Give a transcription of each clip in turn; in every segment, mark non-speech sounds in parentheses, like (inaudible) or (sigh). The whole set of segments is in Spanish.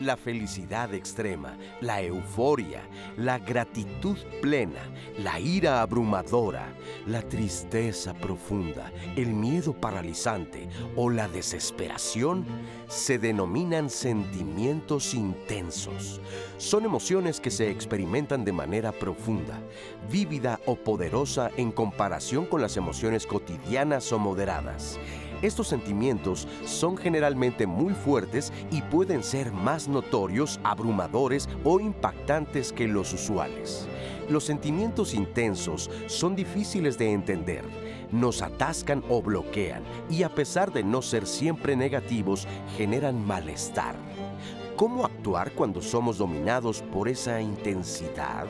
La felicidad extrema, la euforia, la gratitud plena, la ira abrumadora, la tristeza profunda, el miedo paralizante o la desesperación se denominan sentimientos intensos. Son emociones que se experimentan de manera profunda, vívida o poderosa en comparación con las emociones cotidianas o moderadas. Estos sentimientos son generalmente muy fuertes y pueden ser más notorios, abrumadores o impactantes que los usuales. Los sentimientos intensos son difíciles de entender, nos atascan o bloquean y a pesar de no ser siempre negativos, generan malestar. ¿Cómo actuar cuando somos dominados por esa intensidad?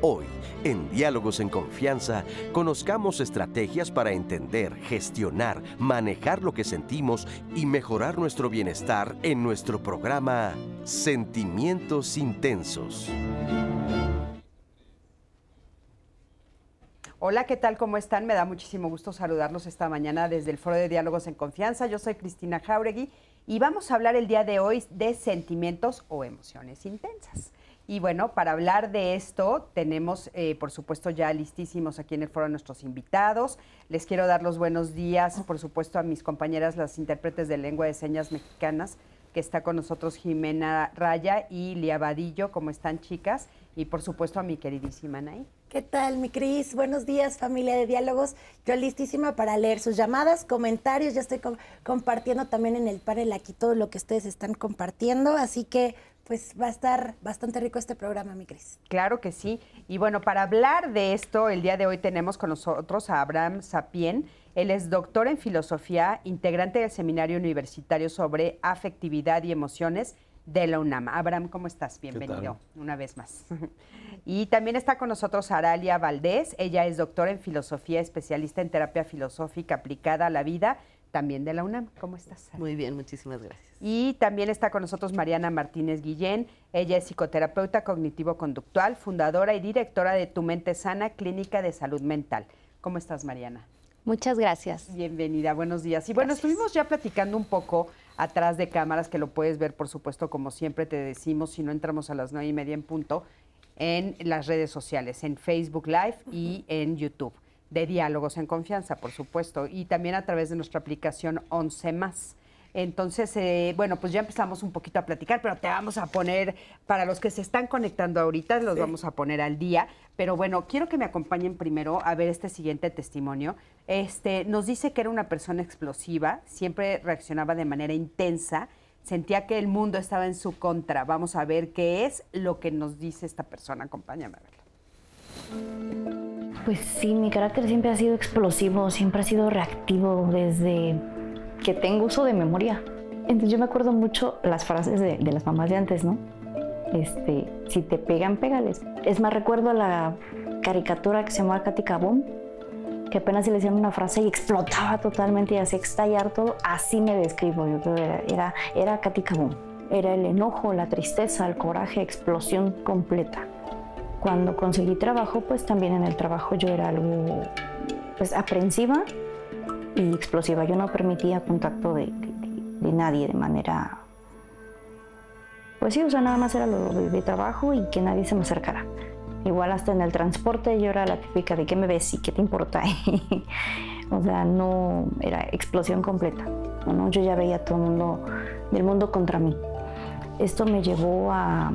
Hoy, en Diálogos en Confianza, conozcamos estrategias para entender, gestionar, manejar lo que sentimos y mejorar nuestro bienestar en nuestro programa Sentimientos Intensos. Hola, ¿qué tal? ¿Cómo están? Me da muchísimo gusto saludarlos esta mañana desde el Foro de Diálogos en Confianza. Yo soy Cristina Jauregui y vamos a hablar el día de hoy de sentimientos o emociones intensas. Y bueno, para hablar de esto tenemos, eh, por supuesto, ya listísimos aquí en el foro nuestros invitados. Les quiero dar los buenos días, por supuesto, a mis compañeras, las intérpretes de lengua de señas mexicanas, que está con nosotros Jimena Raya y Lia Vadillo. ¿Cómo están, chicas? Y por supuesto a mi queridísima Nay. ¿Qué tal, mi Cris? Buenos días, familia de diálogos. Yo listísima para leer sus llamadas, comentarios. Ya estoy compartiendo también en el panel aquí todo lo que ustedes están compartiendo. Así que, pues, va a estar bastante rico este programa, mi Cris. Claro que sí. Y bueno, para hablar de esto, el día de hoy tenemos con nosotros a Abraham Sapien. Él es doctor en filosofía, integrante del Seminario Universitario sobre Afectividad y Emociones de la UNAM. Abraham, ¿cómo estás? Bienvenido una vez más. (laughs) Y también está con nosotros Aralia Valdés. Ella es doctora en filosofía, especialista en terapia filosófica aplicada a la vida, también de la UNAM. ¿Cómo estás? Muy bien, muchísimas gracias. Y también está con nosotros Mariana Martínez Guillén. Ella es psicoterapeuta cognitivo-conductual, fundadora y directora de Tu Mente Sana, Clínica de Salud Mental. ¿Cómo estás, Mariana? Muchas gracias. Bienvenida, buenos días. Y bueno, estuvimos ya platicando un poco atrás de cámaras, que lo puedes ver, por supuesto, como siempre te decimos, si no entramos a las nueve y media en punto, en las redes sociales, en Facebook Live y en YouTube, de Diálogos en Confianza, por supuesto, y también a través de nuestra aplicación 11 más. Entonces, eh, bueno, pues ya empezamos un poquito a platicar, pero te vamos a poner, para los que se están conectando ahorita, los vamos a poner al día. Pero bueno, quiero que me acompañen primero a ver este siguiente testimonio. Este, nos dice que era una persona explosiva, siempre reaccionaba de manera intensa sentía que el mundo estaba en su contra. Vamos a ver qué es lo que nos dice esta persona. Acompáñame a verlo. Pues sí, mi carácter siempre ha sido explosivo, siempre ha sido reactivo desde que tengo uso de memoria. Entonces yo me acuerdo mucho las frases de, las mamás de antes, ¿no? Este, si te pegan, pégales. Es más, recuerdo la caricatura que se llamaba Katy Kabum, que apenas se le decían una frase y explotaba totalmente y hacía estallar todo, así me describo. Yo era, era, era Katy Era el enojo, la tristeza, el coraje, explosión completa. Cuando conseguí trabajo, pues también en el trabajo yo era algo pues aprensiva y explosiva. Yo no permitía contacto de, de, nadie de manera... Pues sí, o sea, nada más era lo de trabajo y que nadie se me acercara. Igual hasta en el transporte yo era la típica de qué me ves y qué te importa. (laughs) o sea, no era explosión completa. ¿no? Yo ya veía todo el mundo del mundo contra mí. Esto me llevó a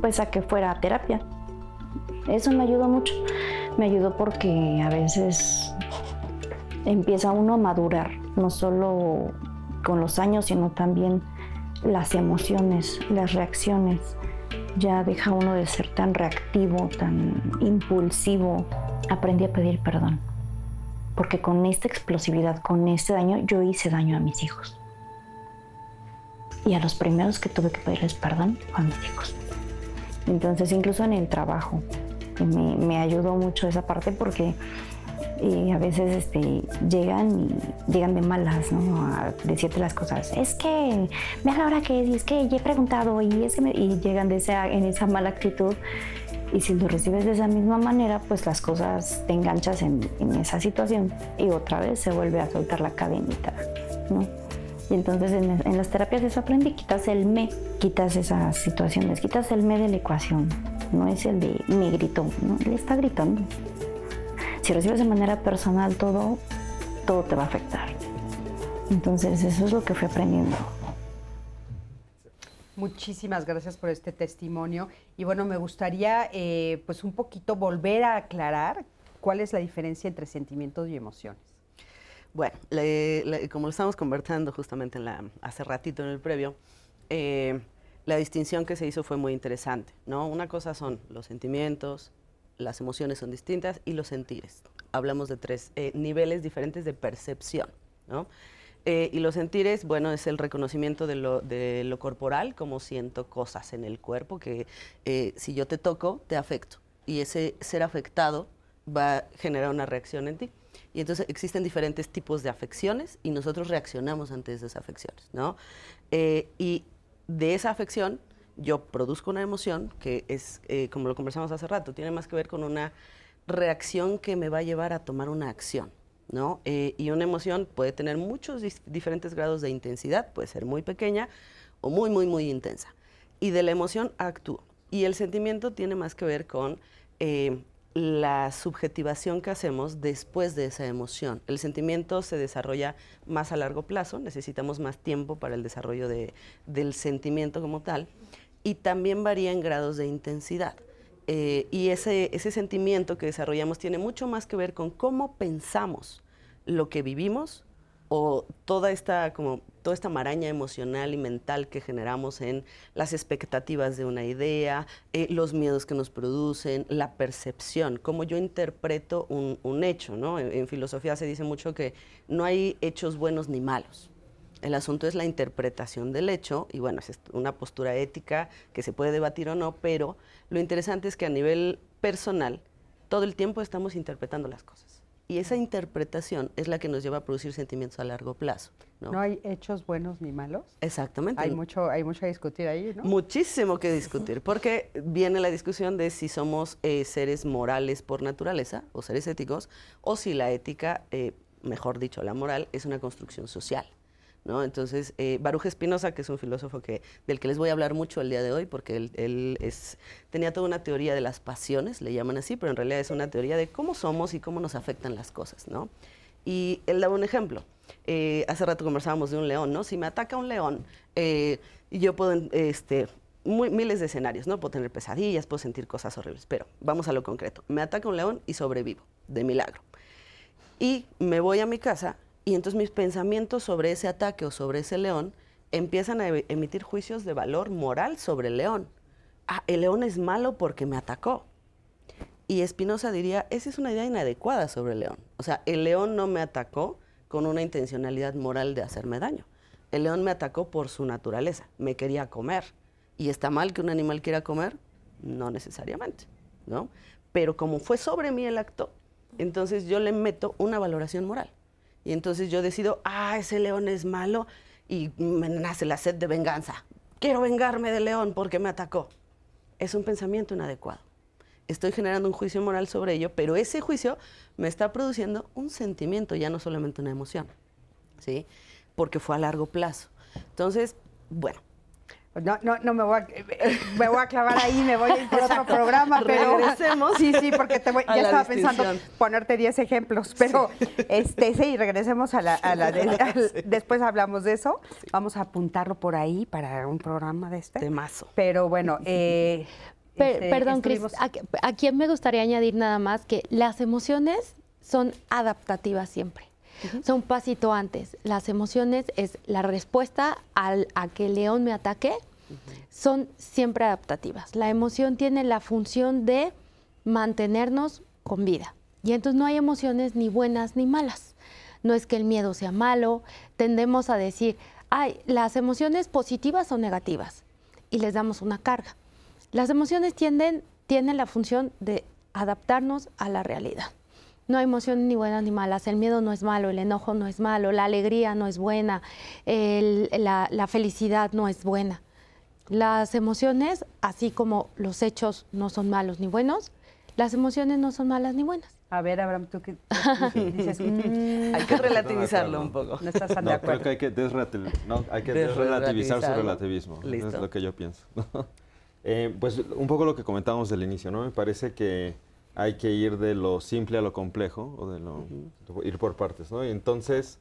pues a que fuera a terapia. Eso me ayudó mucho. Me ayudó porque a veces empieza uno a madurar, no solo con los años, sino también las emociones, las reacciones ya deja uno de ser tan reactivo, tan impulsivo. Aprendí a pedir perdón. Porque con esta explosividad, con este daño, yo hice daño a mis hijos. Y a los primeros que tuve que pedirles perdón a mis hijos. Entonces, incluso en el trabajo, me, me ayudó mucho esa parte porque y a veces este, llegan y llegan de malas, ¿no? A decirte las cosas. Es que me la hora que es, y es que ya he preguntado, y, y llegan de esa, en esa mala actitud. Y si lo recibes de esa misma manera, pues las cosas te enganchas en, en esa situación y otra vez se vuelve a soltar la cadenita, ¿no? Y entonces en, las terapias eso aprendí, quitas el me, quitas esas situaciones, quitas el me de la ecuación. No es el de me gritó, no, le está gritando. Si recibes de manera personal todo, todo te va a afectar. Entonces eso es lo que fui aprendiendo. Muchísimas gracias por este testimonio. Y bueno, me gustaría eh, pues un poquito volver a aclarar cuál es la diferencia entre sentimientos y emociones. Bueno, como lo estamos conversando justamente en la, hace ratito en el previo, eh, la distinción que se hizo fue muy interesante, ¿no? Una cosa son los sentimientos, las emociones son distintas y los sentires. Hablamos de tres eh, niveles diferentes de percepción, ¿no? Eh, y los sentires, bueno, es el reconocimiento de lo, corporal, como siento cosas en el cuerpo, que si yo te toco, te afecto. Y ese ser afectado va a generar una reacción en ti. Y entonces existen diferentes tipos de afecciones y nosotros reaccionamos ante esas afecciones, ¿no? Eh, y de esa afección yo produzco una emoción que es, eh, como lo conversamos hace rato, tiene más que ver con una reacción que me va a llevar a tomar una acción, ¿no? Eh, y una emoción puede tener muchos diferentes grados de intensidad, puede ser muy pequeña o muy, muy, muy intensa. Y de la emoción actúo. Y el sentimiento tiene más que ver con la subjetivación que hacemos después de esa emoción. El sentimiento se desarrolla más a largo plazo, necesitamos más tiempo para el desarrollo del sentimiento como tal, y también varía en grados de intensidad. Eh, y ese, ese sentimiento que desarrollamos tiene mucho más que ver con cómo pensamos lo que vivimos o toda esta como toda esta maraña emocional y mental que generamos en las expectativas de una idea, eh, los miedos que nos producen, la percepción, cómo yo interpreto un, hecho. ¿no? En, filosofía se dice mucho que no hay hechos buenos ni malos. El asunto es la interpretación del hecho, y bueno, es una postura ética que se puede debatir o no, pero lo interesante es que a nivel personal, todo el tiempo estamos interpretando las cosas. Y esa interpretación es la que nos lleva a producir sentimientos a largo plazo. ¿no? hay hechos buenos ni malos? Exactamente. Hay mucho, hay mucho a discutir ahí, ¿no? Muchísimo que discutir, porque viene la discusión de si somos eh, seres morales por naturaleza o seres éticos, o si la ética, eh, mejor dicho, la moral, es una construcción social. ¿No? Entonces, eh, Baruch Espinosa, que es un filósofo que, del que les voy a hablar mucho el día de hoy, porque él, tenía toda una teoría de las pasiones, le llaman así, pero en realidad es una teoría de cómo somos y cómo nos afectan las cosas, ¿no? Y él daba un ejemplo. Eh, hace rato conversábamos de un león, ¿no? Si me ataca un león, eh, yo puedo, este, miles de escenarios, ¿no? Puedo tener pesadillas, puedo sentir cosas horribles, pero vamos a lo concreto. Me ataca un león y sobrevivo, de milagro. Y me voy a mi casa y entonces mis pensamientos sobre ese ataque o sobre ese león empiezan a emitir juicios de valor moral sobre el león. Ah, el león es malo porque me atacó. Y Espinosa diría, esa es una idea inadecuada sobre el león. O sea, el león no me atacó con una intencionalidad moral de hacerme daño. El león me atacó por su naturaleza, me quería comer. ¿Y está mal que un animal quiera comer? No necesariamente, ¿no? Pero como fue sobre mí el acto, entonces yo le meto una valoración moral. Y entonces yo decido, ah, ese león es malo y me nace la sed de venganza. Quiero vengarme del león porque me atacó. Es un pensamiento inadecuado. Estoy generando un juicio moral sobre ello, pero ese juicio me está produciendo un sentimiento, ya no solamente una emoción, ¿sí? Porque fue a largo plazo. Entonces, bueno, no, no, no me voy a, me voy a clavar ahí, me voy a ir por otro programa, pero regresemos. Sí, sí, porque te voy, ya estaba pensando ponerte 10 ejemplos, pero sí. este sí, regresemos a la, a la (laughs) después hablamos de eso. Vamos a apuntarlo por ahí para un programa de este. Temazo. Pero bueno, (laughs) eh, este, perdón, Cris, aquí me gustaría añadir nada más que las emociones son adaptativas siempre. Son un pasito antes. Las emociones es la respuesta al, a que el león me ataque, son siempre adaptativas. La emoción tiene la función de mantenernos con vida. Y entonces no hay emociones ni buenas ni malas. No es que el miedo sea malo, tendemos a decir, ay, las emociones positivas o negativas, y les damos una carga. Las emociones tienden, tienen la función de adaptarnos a la realidad. No hay emociones ni buenas ni malas. El miedo no es malo, el enojo no es malo, la alegría no es buena, la, felicidad no es buena. Las emociones, así como los hechos no son malos ni buenos, las emociones no son malas ni buenas. A ver, Abraham, tú (laughs) que dices, mm, hay que relativizarlo un poco. No estás tan de acuerdo. Creo que hay que, desrelativizar su relativismo. Es lo que yo pienso. (laughs) Eh, pues un poco lo que comentábamos del inicio, ¿no? Me parece que hay que ir de lo simple a lo complejo, o de lo, ir por partes, ¿no? Y entonces,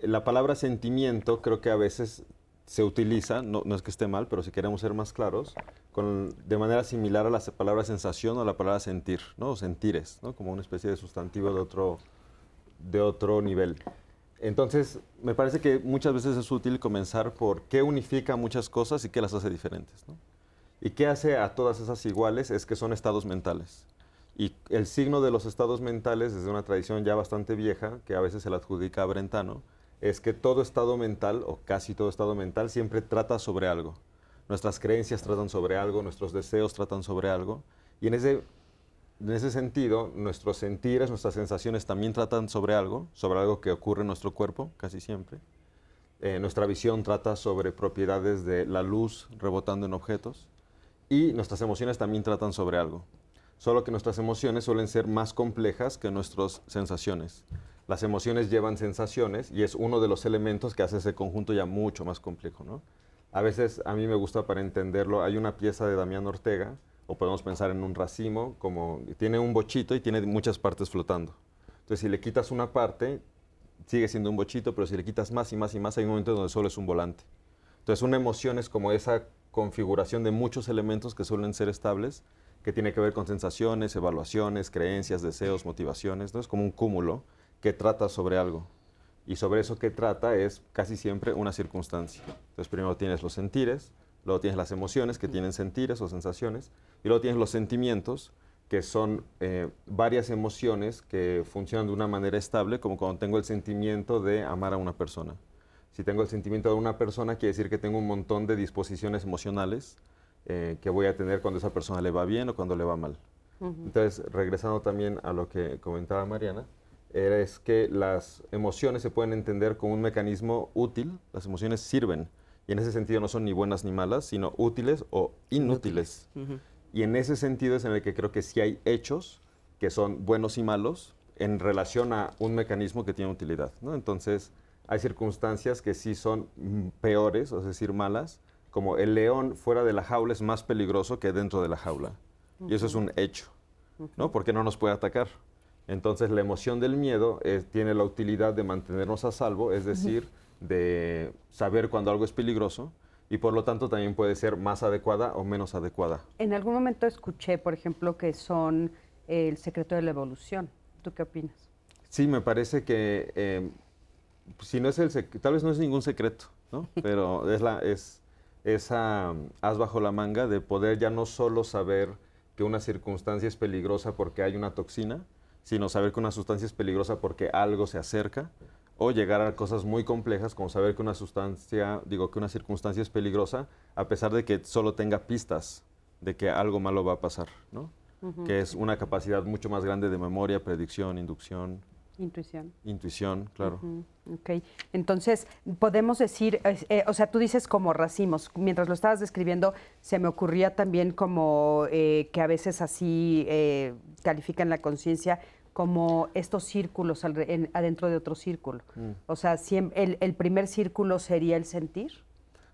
la palabra sentimiento creo que a veces se utiliza, no, no, es que esté mal, pero si queremos ser más claros, con, de manera similar a la palabra sensación o la palabra sentir, ¿no? O sentires, ¿no? Como una especie de sustantivo de otro, de otro nivel. Entonces, me parece que muchas veces es útil comenzar por qué unifica muchas cosas y qué las hace diferentes, ¿no? ¿Y qué hace a todas esas iguales? Es que son estados mentales. Y el signo de los estados mentales, desde una tradición ya bastante vieja, que a veces se la adjudica a Brentano, es que todo estado mental, o casi todo estado mental, siempre trata sobre algo. Nuestras creencias tratan sobre algo, nuestros deseos tratan sobre algo. Y en ese, en ese sentido, nuestros sentires, nuestras sensaciones también tratan sobre algo, sobre algo que ocurre en nuestro cuerpo, casi siempre. Eh, nuestra visión trata sobre propiedades de la luz rebotando en objetos y nuestras emociones también tratan sobre algo. Solo que nuestras emociones suelen ser más complejas que nuestras sensaciones. Las emociones llevan sensaciones y es uno de los elementos que hace ese conjunto ya mucho más complejo. ¿no? A veces a mí me gusta para entenderlo, hay una pieza de Damián Ortega, o podemos pensar en un racimo, como tiene un bochito y tiene muchas partes flotando. Entonces si le quitas una parte, sigue siendo un bochito, pero si le quitas más y más y más, hay un momento donde solo es un volante. Entonces una emoción es como esa configuración de muchos elementos que suelen ser estables, que tiene que ver con sensaciones, evaluaciones, creencias, deseos, motivaciones, ¿no? Es como un cúmulo que trata sobre algo. Y sobre eso que trata es casi siempre una circunstancia. Entonces primero tienes los sentires, luego tienes las emociones que tienen sentires o sensaciones, y luego tienes los sentimientos, que son eh, varias emociones que funcionan de una manera estable, como cuando tengo el sentimiento de amar a una persona. Si tengo el sentimiento de una persona, quiere decir que tengo un montón de disposiciones emocionales eh, que voy a tener cuando esa persona le va bien o cuando le va mal. Entonces, regresando también a lo que comentaba Mariana, es que las emociones se pueden entender como un mecanismo útil, las emociones sirven, y en ese sentido no son ni buenas ni malas, sino útiles o inútiles. Y en ese sentido es en el que creo que sí hay hechos que son buenos y malos en relación a un mecanismo que tiene utilidad. ¿no? Entonces, hay circunstancias que sí son peores, es decir, malas, como el león fuera de la jaula es más peligroso que dentro de la jaula. Y eso es un hecho, ¿no? Porque no nos puede atacar. Entonces la emoción del miedo eh, tiene la utilidad de mantenernos a salvo, es decir, de saber cuando algo es peligroso y por lo tanto también puede ser más adecuada o menos adecuada. En algún momento escuché, por ejemplo, que son el secreto de la evolución. ¿Tú qué opinas? Sí, me parece que eh, si no es el tal vez no es ningún secreto, ¿no? (laughs) Pero es la es esa as bajo la manga de poder ya no solo saber que una circunstancia es peligrosa porque hay una toxina, sino saber que una sustancia es peligrosa porque algo se acerca o llegar a cosas muy complejas como saber que una sustancia, digo que una circunstancia es peligrosa a pesar de que solo tenga pistas de que algo malo va a pasar, ¿no? Que es una capacidad mucho más grande de memoria, predicción, inducción, Intuición. Intuición, claro. Ok, entonces podemos decir, eh, o sea, tú dices como racimos, mientras lo estabas describiendo, se me ocurría también como eh, que a veces así eh, califican la conciencia como estos círculos adentro de otro círculo. Mm. O sea, el, el primer círculo sería el sentir.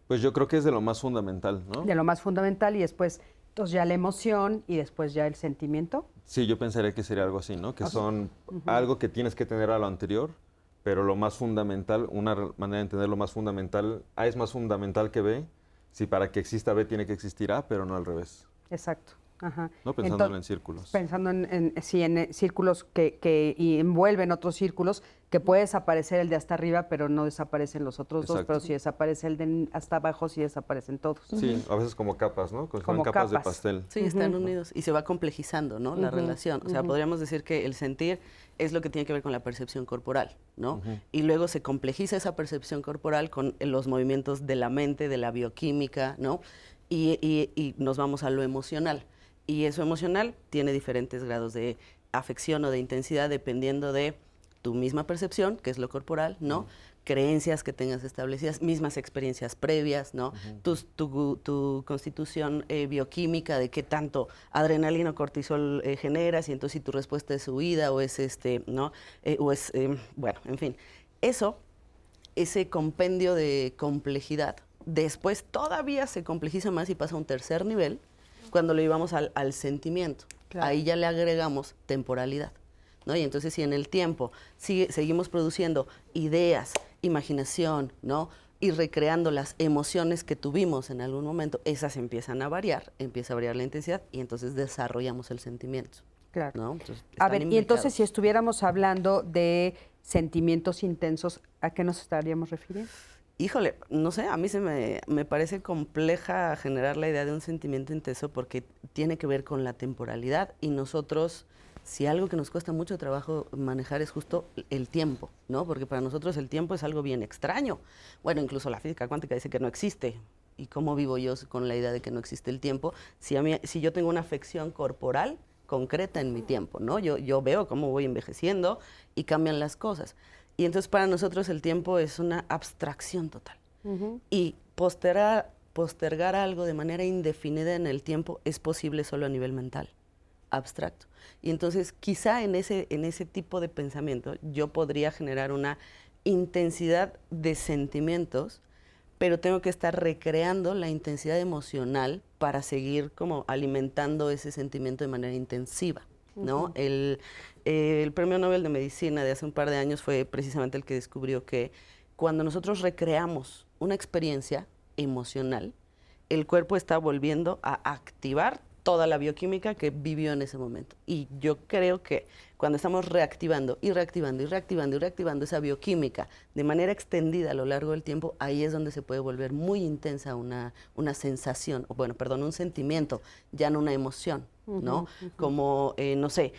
Pues yo creo que es de lo más fundamental, ¿no? De lo más fundamental y después entonces ya la emoción y después ya el sentimiento. Sí, yo pensaría que sería algo así, ¿no? Que son algo que tienes que tener a lo anterior, pero lo más fundamental, una manera de entender lo más fundamental, A es más fundamental que B, si para que exista B tiene que existir A, pero no al revés. Exacto. Ajá. No pensando en círculos. Pensando en, sí, en eh, círculos que, que envuelven otros círculos, que puede desaparecer el de hasta arriba, pero no desaparecen los otros dos, pero si desaparece el de hasta abajo, sí desaparecen todos. Sí, a veces como capas, ¿no? Como, capas, de pastel. Sí, están unidos y se va complejizando, ¿no? La relación. O sea, podríamos decir que el sentir es lo que tiene que ver con la percepción corporal, ¿no? Y luego se complejiza esa percepción corporal con los movimientos de la mente, de la bioquímica, ¿no? y, y nos vamos a lo emocional. Y eso emocional tiene diferentes grados de afección o de intensidad dependiendo de tu misma percepción, que es lo corporal, ¿no? creencias que tengas establecidas, mismas experiencias previas, ¿no? tu, constitución eh, bioquímica de qué tanto adrenalina o cortisol eh, generas y entonces si tu respuesta es huida o es este, ¿no? Eh, o es, bueno, en fin. Eso, ese compendio de complejidad, después todavía se complejiza más y pasa a un tercer nivel cuando lo llevamos al, sentimiento. Ahí ya le agregamos temporalidad. ¿no? Y entonces si en el tiempo sigue, seguimos produciendo ideas, imaginación, ¿no? y recreando las emociones que tuvimos en algún momento, esas empiezan a variar, empieza a variar la intensidad y entonces desarrollamos el sentimiento. Claro. a ver, y entonces si estuviéramos hablando de sentimientos intensos, ¿a qué nos estaríamos refiriendo? Híjole, no sé, a mí se me, me parece compleja generar la idea de un sentimiento intenso porque tiene que ver con la temporalidad y nosotros si algo que nos cuesta mucho trabajo manejar es justo el tiempo, ¿no? Porque para nosotros el tiempo es algo bien extraño. Bueno, incluso la física cuántica dice que no existe. ¿Y cómo vivo yo con la idea de que no existe el tiempo? Si, a mí, si yo tengo una afección corporal concreta en mi tiempo, ¿no? Yo, yo veo cómo voy envejeciendo y cambian las cosas. Y entonces para nosotros el tiempo es una abstracción total. Y postergar, postergar algo de manera indefinida en el tiempo es posible solo a nivel mental, abstracto. Y entonces quizá en ese, en ese tipo de pensamiento yo podría generar una intensidad de sentimientos, pero tengo que estar recreando la intensidad emocional para seguir como alimentando ese sentimiento de manera intensiva. ¿No? el, el premio Nobel de Medicina de hace un par de años fue precisamente el que descubrió que cuando nosotros recreamos una experiencia emocional, el cuerpo está volviendo a activar toda la bioquímica que vivió en ese momento. Y yo creo que cuando estamos reactivando y reactivando y reactivando y reactivando esa bioquímica de manera extendida a lo largo del tiempo, ahí es donde se puede volver muy intensa una, una sensación, o bueno, perdón, un sentimiento, ya no una emoción, ¿no? Como, eh, no sé,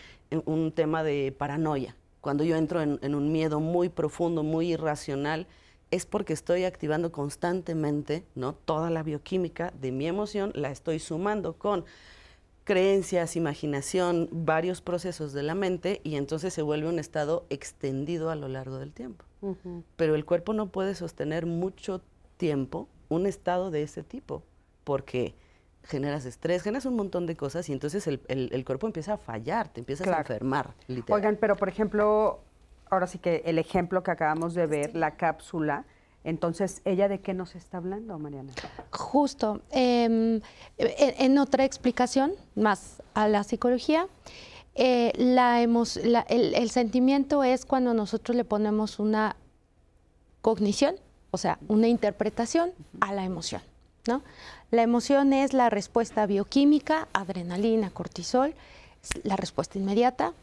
un tema de paranoia. Cuando yo entro en, en un miedo muy profundo, muy irracional, es porque estoy activando constantemente, ¿no? Toda la bioquímica de mi emoción la estoy sumando con creencias, imaginación, varios procesos de la mente y entonces se vuelve un estado extendido a lo largo del tiempo. Pero el cuerpo no puede sostener mucho tiempo un estado de ese tipo porque generas estrés, generas un montón de cosas y entonces el, cuerpo empieza a fallar, te empiezas a enfermar. Oigan, pero por ejemplo, ahora sí que el ejemplo que acabamos de ver, la cápsula, entonces, ¿ella de qué nos está hablando, Mariana? Justo. Em, en, otra explicación, más a la psicología, eh, la el, sentimiento es cuando nosotros le ponemos una cognición, o sea, una interpretación a la emoción. ¿No? La emoción es la respuesta bioquímica, adrenalina, cortisol, la respuesta inmediata.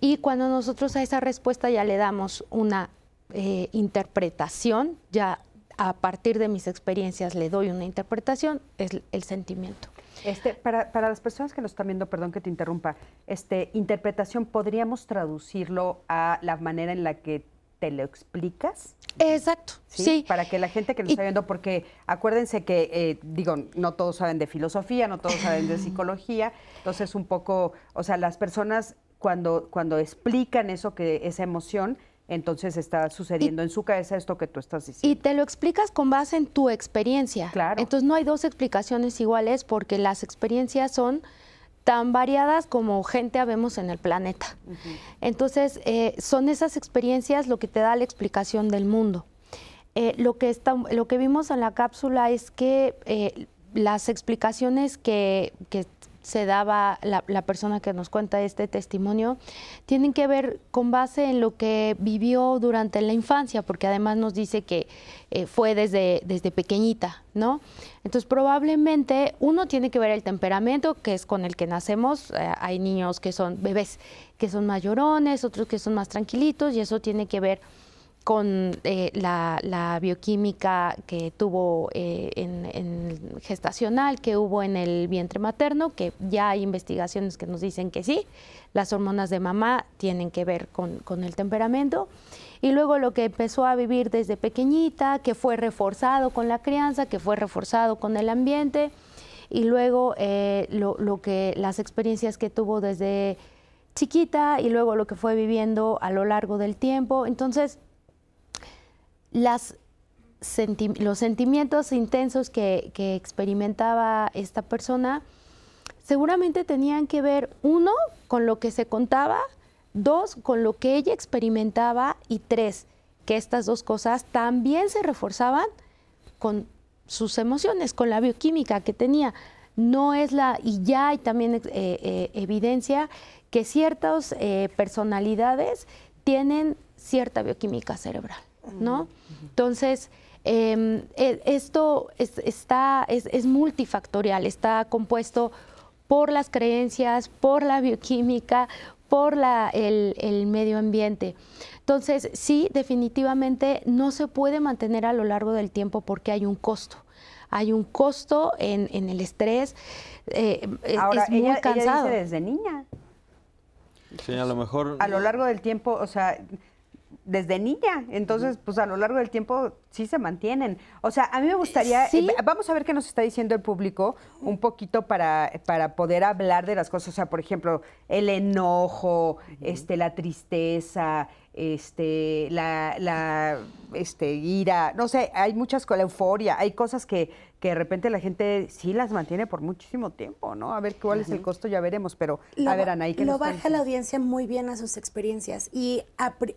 Y cuando nosotros a esa respuesta ya le damos una eh, interpretación, ya a partir de mis experiencias le doy una interpretación, es el sentimiento. Este, para, para, las personas que nos están viendo, perdón que te interrumpa, este, interpretación, ¿podríamos traducirlo a la manera en la que te lo explicas? Exacto, sí. Para que la gente que nos está viendo, porque acuérdense que, eh, digo, no todos saben de filosofía, no todos saben de (laughs) psicología, entonces un poco, o sea, las personas cuando, cuando explican eso, que esa emoción, entonces está sucediendo en su cabeza esto que tú estás diciendo. Y te lo explicas con base en tu experiencia. Claro. Entonces no hay dos explicaciones iguales porque las experiencias son tan variadas como gente habemos en el planeta. Entonces eh, son esas experiencias lo que te da la explicación del mundo. Eh, lo, que está, lo que vimos en la cápsula es que eh, las explicaciones que, que se daba la, persona que nos cuenta este testimonio, tienen que ver con base en lo que vivió durante la infancia, porque además nos dice que eh, fue desde, desde pequeñita, ¿no? Entonces probablemente uno tiene que ver el temperamento, que es con el que nacemos, eh, hay niños que son bebés, que son mayorones, otros que son más tranquilitos, y eso tiene que ver con eh, la, bioquímica que tuvo eh, en, gestacional, que hubo en el vientre materno, que ya hay investigaciones que nos dicen que sí, las hormonas de mamá tienen que ver con, el temperamento. Y luego lo que empezó a vivir desde pequeñita, que fue reforzado con la crianza, que fue reforzado con el ambiente, y luego eh, lo que las experiencias que tuvo desde chiquita y luego lo que fue viviendo a lo largo del tiempo. Entonces, los sentimientos intensos que, experimentaba esta persona seguramente tenían que ver, uno, con lo que se contaba, dos, con lo que ella experimentaba y tres, que estas dos cosas también se reforzaban con sus emociones, con la bioquímica que tenía. No es la, y ya hay también eh, eh, evidencia que ciertas eh, personalidades tienen cierta bioquímica cerebral, ¿no? Entonces, em, e, esto es, está, es, multifactorial, está compuesto por las creencias, por la bioquímica, por la, el, medio ambiente. Entonces, sí, definitivamente no se puede mantener a lo largo del tiempo porque hay un costo. Hay un costo en, el estrés. Eh, es muy cansado. desde niña. Sí, a lo mejor. A lo largo del tiempo, o sea, desde niña. Entonces, pues a lo largo del tiempo sí se mantienen. O sea, a mí me gustaría, eh, vamos a ver qué nos está diciendo el público un poquito para, para poder hablar de las cosas. O sea, por ejemplo, el enojo, este, la tristeza, este, la, la este, ira, no sé, hay muchas con la euforia, hay cosas que, que de repente la gente sí las mantiene por muchísimo tiempo, ¿no? A ver cuál es el costo, ya veremos, pero a ver, Anaí, ¿qué Lo baja la audiencia muy bien a sus experiencias y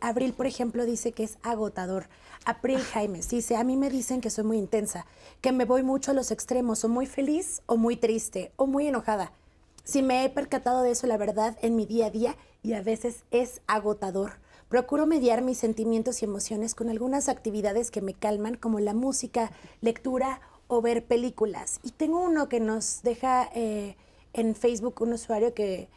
Abril, por ejemplo, dice que es agotador. April Jaimes dice, a mí me dicen que soy muy intensa, que me voy mucho a los extremos, o muy feliz, o muy triste, o muy enojada. Si me he percatado de eso, la verdad, en mi día a día, y a veces es agotador. Procuro mediar mis sentimientos y emociones con algunas actividades que me calman, como la música, lectura o ver películas. Y tengo uno que nos deja eh, en Facebook un usuario que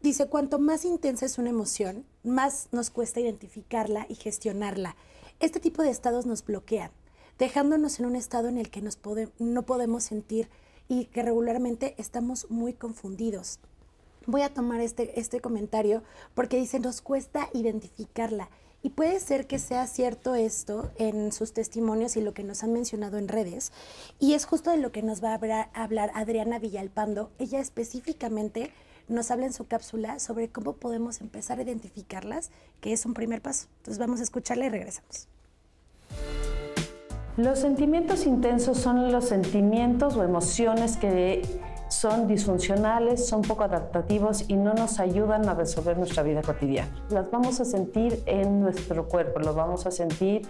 dice, cuanto más intensa es una emoción, más nos cuesta identificarla y gestionarla. Este tipo de estados nos bloquean, dejándonos en un estado en el que nos no podemos sentir y que regularmente estamos muy confundidos voy a tomar este, este comentario porque dice, nos cuesta identificarla. Y puede ser que sea cierto esto en sus testimonios y lo que nos han mencionado en redes. Y es justo de lo que nos va a hablar, Adriana Villalpando. Ella específicamente nos habla en su cápsula sobre cómo podemos empezar a identificarlas, que es un primer paso. Entonces vamos a escucharla y regresamos. Los sentimientos intensos son los sentimientos o emociones que son disfuncionales, son poco adaptativos y no nos ayudan a resolver nuestra vida cotidiana. Las vamos a sentir en nuestro cuerpo, lo vamos a sentir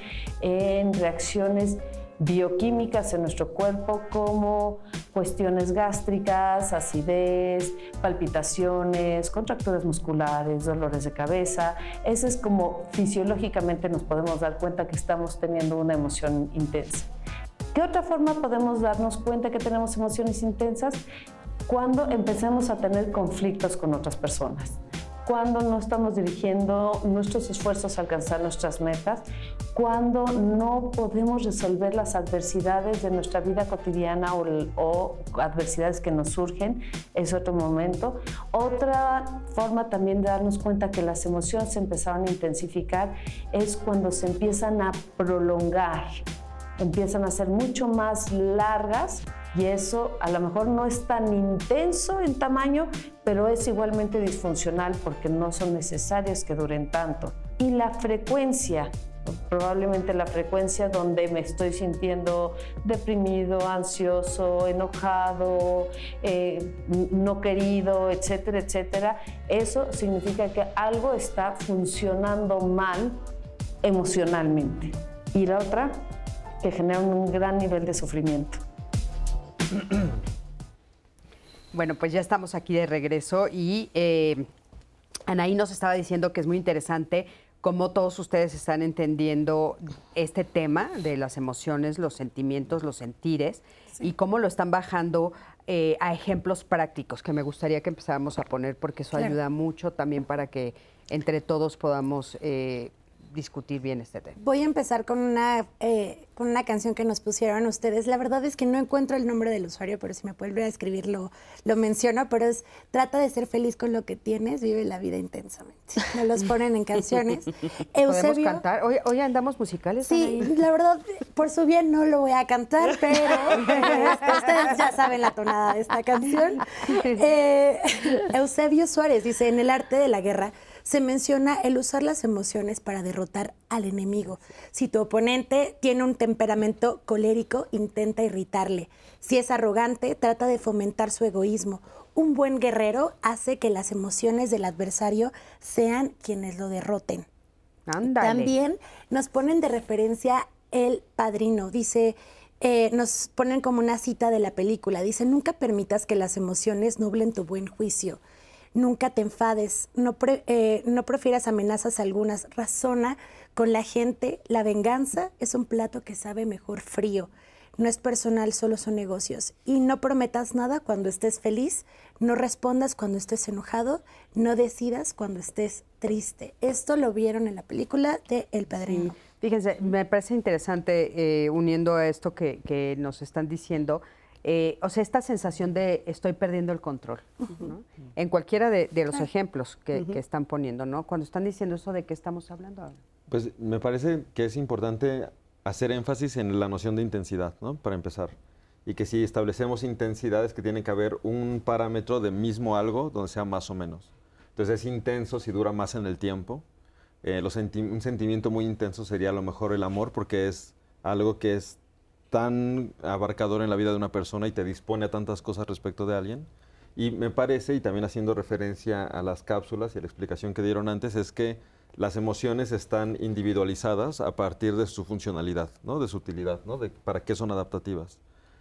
en reacciones bioquímicas en nuestro cuerpo como cuestiones gástricas, acidez, palpitaciones, contracturas musculares, dolores de cabeza. Eso es como fisiológicamente nos podemos dar cuenta que estamos teniendo una emoción intensa. ¿Qué otra forma podemos darnos cuenta que tenemos emociones intensas? Cuando empecemos a tener conflictos con otras personas, cuando no estamos dirigiendo nuestros esfuerzos a alcanzar nuestras metas, cuando no podemos resolver las adversidades de nuestra vida cotidiana o, adversidades que nos surgen, es otro momento. Otra forma también de darnos cuenta que las emociones se empezaron a intensificar es cuando se empiezan a prolongar empiezan a ser mucho más largas y eso a lo mejor no es tan intenso en tamaño, pero es igualmente disfuncional porque no son necesarias que duren tanto. Y la frecuencia, probablemente la frecuencia donde me estoy sintiendo deprimido, ansioso, enojado, eh, no querido, etcétera, etcétera, eso significa que algo está funcionando mal emocionalmente. Y la otra, que generan un gran nivel de sufrimiento. Bueno, pues ya estamos aquí de regreso y eh, Anaí nos estaba diciendo que es muy interesante cómo todos ustedes están entendiendo este tema de las emociones, los sentimientos, los sentires y cómo lo están bajando eh, a ejemplos prácticos que me gustaría que empezáramos a poner porque eso ayuda mucho también para que entre todos podamos eh, discutir bien este tema. Voy a empezar con una, eh, con una canción que nos pusieron ustedes. La verdad es que no encuentro el nombre del usuario, pero si me vuelve a escribirlo, lo menciono, pero es trata de ser feliz con lo que tienes, vive la vida intensamente. Nos los ponen en canciones. (laughs) ¿Podemos cantar? Hoy, andamos musicales. Sí, la verdad, por su bien no lo voy a cantar, pero (laughs) ustedes ya saben la tonada de esta canción. (laughs) Eh, Eusebio Suárez dice, en el arte de la guerra, se menciona el usar las emociones para derrotar al enemigo. Si tu oponente tiene un temperamento colérico, intenta irritarle. Si es arrogante, trata de fomentar su egoísmo. Un buen guerrero hace que las emociones del adversario sean quienes lo derroten. También nos ponen de referencia el padrino. Dice, eh, nos ponen como una cita de la película. Dice, nunca permitas que las emociones nublen tu buen juicio. Nunca te enfades, no, eh, no prefieras amenazas algunas. Razona con la gente. La venganza es un plato que sabe mejor frío. No es personal, solo son negocios. Y no prometas nada cuando estés feliz, no respondas cuando estés enojado, no decidas cuando estés triste. Esto lo vieron en la película de El Padrino. Fíjense, me parece interesante, eh, uniendo a esto que, nos están diciendo, eh, o sea, esta sensación de estoy perdiendo el control, En cualquiera de, los ejemplos que, están poniendo, ¿no? Cuando están diciendo eso, ¿de qué estamos hablando ahora? Pues me parece que es importante hacer énfasis en la noción de intensidad, ¿no? Para empezar. Y que si establecemos intensidades, que tiene que haber un parámetro de mismo algo donde sea más o menos. Entonces es intenso si dura más en el tiempo, eh, un sentimiento muy intenso sería a lo mejor el amor, porque es algo que es tan abarcador en la vida de una persona y te dispone a tantas cosas respecto de alguien. Y me parece, y también haciendo referencia a las cápsulas y a la explicación que dieron antes, es que las emociones están individualizadas a partir de su funcionalidad, ¿no? de su utilidad, ¿no? de para qué son adaptativas.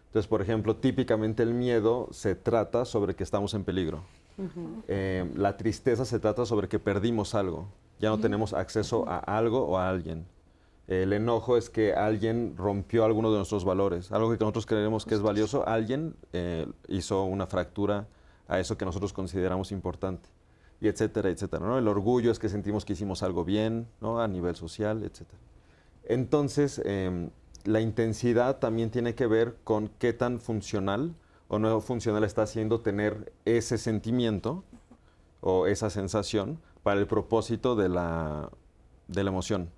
Entonces, por ejemplo, típicamente el miedo se trata sobre que estamos en peligro. Eh, la tristeza se trata sobre que perdimos algo ya no tenemos acceso a algo o a alguien. El enojo es que alguien rompió alguno de nuestros valores, algo que nosotros creemos que es valioso, alguien eh, hizo una fractura a eso que nosotros consideramos importante, y etcétera, etcétera. ¿no? El orgullo es que sentimos que hicimos algo bien ¿no? a nivel social, etcétera. Entonces, em, la intensidad también tiene que ver con qué tan funcional o no funcional está haciendo tener ese sentimiento o esa sensación para el propósito de la, de la emoción.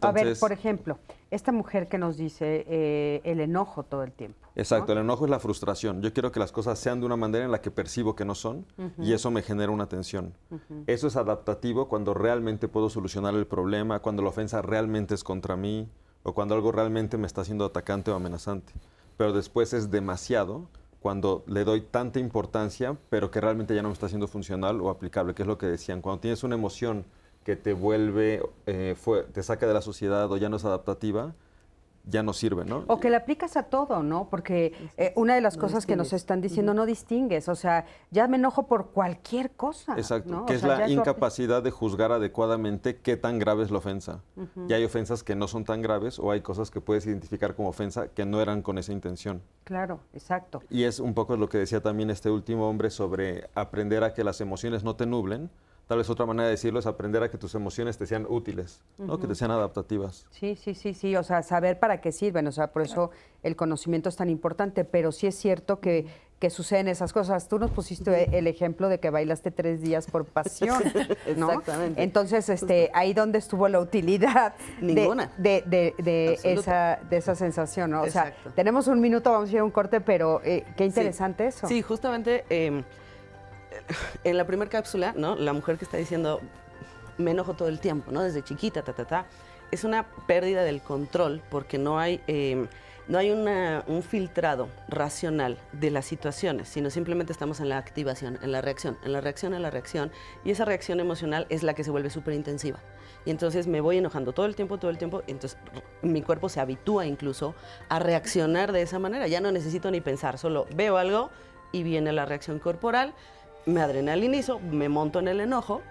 A ver, por ejemplo, esta mujer que nos dice eh, el enojo todo el tiempo. Exacto, el enojo es la frustración. Yo quiero que las cosas sean de una manera en la que percibo que no son y eso me genera una tensión. Eso es adaptativo cuando realmente puedo solucionar el problema, cuando la ofensa realmente es contra mí o cuando algo realmente me está haciendo atacante o amenazante. Pero después es demasiado cuando le doy tanta importancia, pero que realmente ya no me está siendo funcional o aplicable, que es lo que decían. Cuando tienes una emoción que te vuelve, eh, te saca de la sociedad o ya no es adaptativa, ya no sirve, ¿no? O que le aplicas a todo, ¿no? Porque eh, una de las cosas que nos están diciendo no distingues, o sea, ya me enojo por cualquier cosa. Exacto, que es la incapacidad de juzgar adecuadamente qué tan grave es la ofensa. Ya hay ofensas que no son tan graves o hay cosas que puedes identificar como ofensa que no eran con esa intención. Claro, exacto. Y es un poco lo que decía también este último hombre sobre aprender a que las emociones no te nublen Tal vez otra manera de decirlo es aprender a que tus emociones te sean útiles, ¿no? que te sean adaptativas. Sí, sí, sí, sí, o sea, saber para qué sirven, o sea, por eso el conocimiento es tan importante, pero sí es cierto que, que suceden esas cosas. Tú nos pusiste el ejemplo de que bailaste tres días por pasión, (laughs) ¿no? Exactamente. Entonces, este, ahí donde estuvo la utilidad Ninguna. De, de, esa, de esa sensación, ¿no? O sea, tenemos un minuto, vamos a ir a un corte, pero eh, qué interesante eso. Sí, justamente... Em, en la primera cápsula, ¿no? La mujer que está diciendo, me enojo todo el tiempo, ¿no? Desde chiquita, ta, ta, ta. Es una pérdida del control porque no hay, em, no hay un filtrado racional de las situaciones, sino simplemente estamos en la activación, en la reacción, en la reacción, en la reacción. Y esa reacción emocional es la que se vuelve súper intensiva. Y entonces me voy enojando todo el tiempo, todo el tiempo. Y entonces mi cuerpo se habitúa incluso a reaccionar de esa manera. Ya no necesito ni pensar, solo veo algo y viene la reacción corporal me adrenalinizo, me monto en el enojo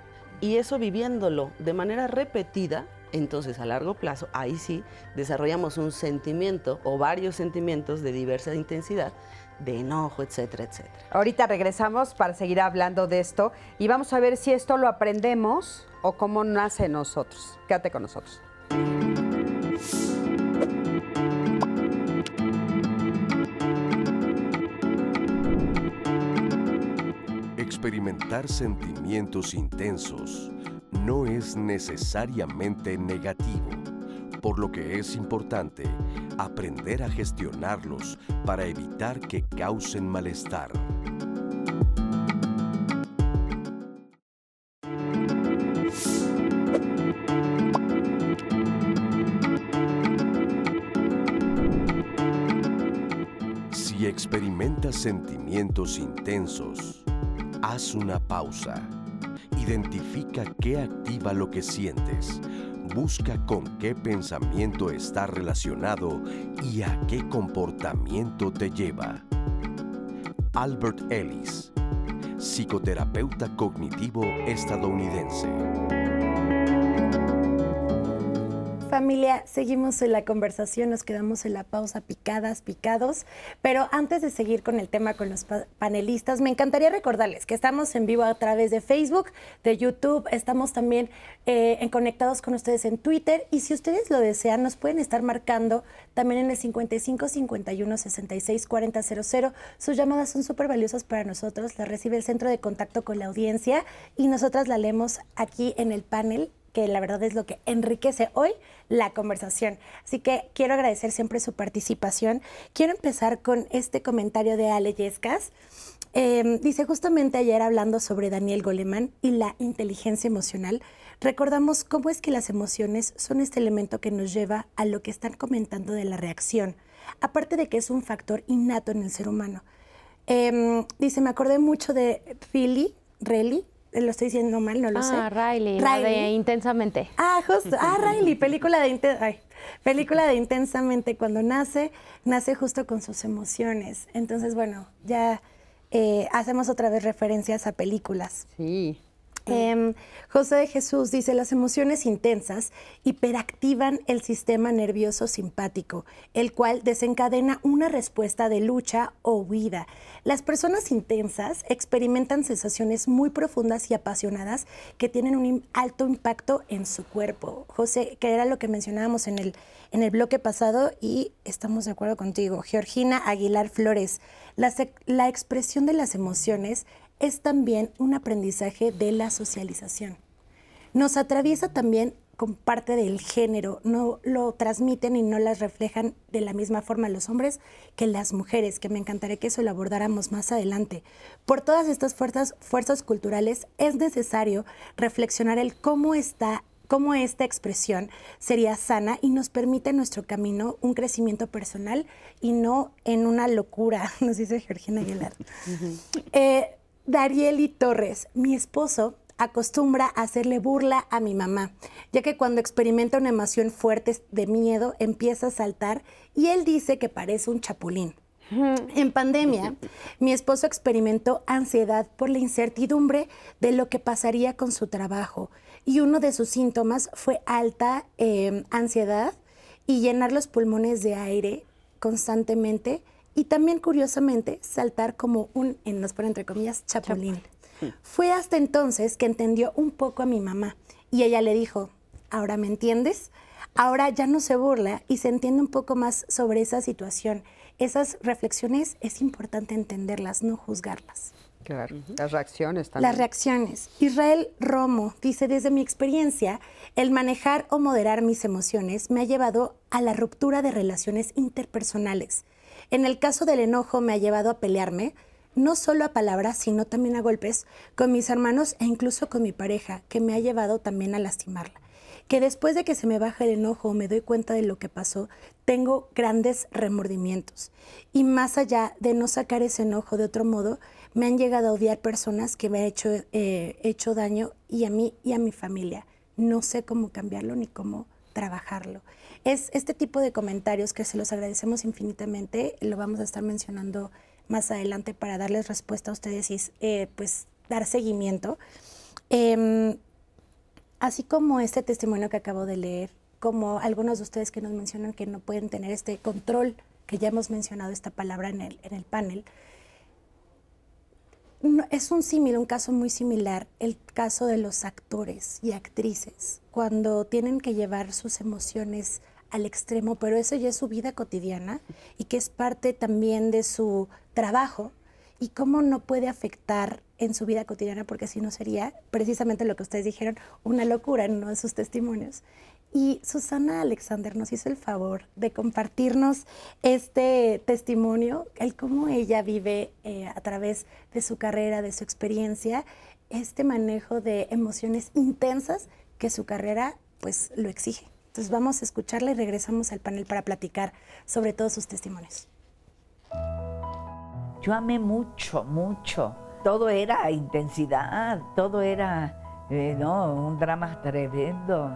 y eso viviéndolo de manera repetida, entonces a largo plazo, ahí sí, desarrollamos un sentimiento o varios sentimientos de diversa intensidad, de enojo, etcétera, etcétera. Ahorita regresamos para seguir hablando de esto y vamos a ver si esto lo aprendemos o cómo nace en nosotros. Quédate con nosotros. experimentar sentimientos intensos no es necesariamente negativo, por lo que es importante aprender a gestionarlos para evitar que causen malestar. Si experimentas sentimientos intensos, haz una pausa. Identifica qué activa lo que sientes. Busca con qué pensamiento está relacionado y a qué comportamiento te lleva. Albert Ellis, psicoterapeuta cognitivo estadounidense. Familia, seguimos en la conversación, nos quedamos en la pausa picadas, picados, pero antes de seguir con el tema con los panelistas, me encantaría recordarles que estamos en vivo a través de Facebook, de YouTube, estamos también eh, en conectados con ustedes en Twitter y si ustedes lo desean nos pueden estar marcando también en el 55 51 66 40 00. Sus llamadas son súper valiosas para nosotros, las recibe el centro de contacto con la audiencia y nosotras la leemos aquí en el panel que la verdad es lo que enriquece hoy la conversación. Así que quiero agradecer siempre su participación. Quiero empezar con este comentario de Ale Yescas. Em, dice, justamente ayer hablando sobre Daniel Goleman y la inteligencia emocional, recordamos cómo es que las emociones son este elemento que nos lleva a lo que están comentando de la reacción, aparte de que es un factor innato en el ser humano. Em, dice, me acordé mucho de Philly, Relly, lo estoy diciendo mal, no lo ah, sé. Ah, Riley, de Intensamente. Ah, justo. Ah, Riley, película de, película de Intensamente. Cuando nace, nace justo con sus emociones. Entonces, bueno, ya eh, hacemos otra vez referencias a películas. Sí. Em, José de Jesús dice, las emociones intensas hiperactivan el sistema nervioso simpático, el cual desencadena una respuesta de lucha o huida. Las personas intensas experimentan sensaciones muy profundas y apasionadas que tienen un alto impacto en su cuerpo. José, que era lo que mencionábamos en el, en el bloque pasado y estamos de acuerdo contigo. Georgina Aguilar Flores, la, la expresión de las emociones es también un aprendizaje de la socialización. Nos atraviesa también con parte del género, no lo transmiten y no las reflejan de la misma forma los hombres que las mujeres, que me encantaría que eso lo abordáramos más adelante. Por todas estas fuerzas, fuerzas culturales es necesario reflexionar el cómo está cómo esta expresión sería sana y nos permite en nuestro camino un crecimiento personal y no en una locura, (laughs) nos dice Georgina Aguilar. Darieli Torres, mi esposo, acostumbra a hacerle burla a mi mamá, ya que cuando experimenta una emoción fuerte de miedo empieza a saltar y él dice que parece un chapulín. En pandemia, mi esposo experimentó ansiedad por la incertidumbre de lo que pasaría con su trabajo y uno de sus síntomas fue alta em, ansiedad y llenar los pulmones de aire constantemente y también curiosamente saltar como un, en nos pone entre comillas, chapulín. Fue hasta entonces que entendió un poco a mi mamá y ella le dijo, ahora me entiendes, ahora ya no se burla y se entiende un poco más sobre esa situación. Esas reflexiones es importante entenderlas, no juzgarlas. Claro, las reacciones también. Las reacciones. Israel Romo dice, desde mi experiencia, el manejar o moderar mis emociones me ha llevado a la ruptura de relaciones interpersonales en el caso del enojo me ha llevado a pelearme, no solo a palabras, sino también a golpes, con mis hermanos e incluso con mi pareja, que me ha llevado también a lastimarla. Que después de que se me baja el enojo o me doy cuenta de lo que pasó, tengo grandes remordimientos. Y más allá de no sacar ese enojo de otro modo, me han llegado a odiar personas que me han hecho, eh, hecho daño y a mí y a mi familia. No sé cómo cambiarlo ni cómo trabajarlo. Es este tipo de comentarios que se los agradecemos infinitamente, lo vamos a estar mencionando más adelante para darles respuesta a ustedes y eh, pues dar seguimiento. Em, así como este testimonio que acabo de leer, como algunos de ustedes que nos mencionan que no pueden tener este control, que ya hemos mencionado esta palabra en el, en el panel, es un símil, un caso muy similar, el caso de los actores y actrices, cuando tienen que llevar sus emociones al extremo, pero eso ya es su vida cotidiana y que es parte también de su trabajo y cómo no puede afectar en su vida cotidiana, porque si no sería precisamente lo que ustedes dijeron, una locura en uno de sus testimonios. Y Susana Alexander nos hizo el favor de compartirnos este testimonio, el cómo ella vive eh, a través de su carrera, de su experiencia, este manejo de emociones intensas que su carrera pues lo exige. Entonces vamos a escucharla y regresamos al panel para platicar sobre todos sus testimonios. Yo amé mucho, mucho. Todo era intensidad, todo era, eh, no, un drama tremendo,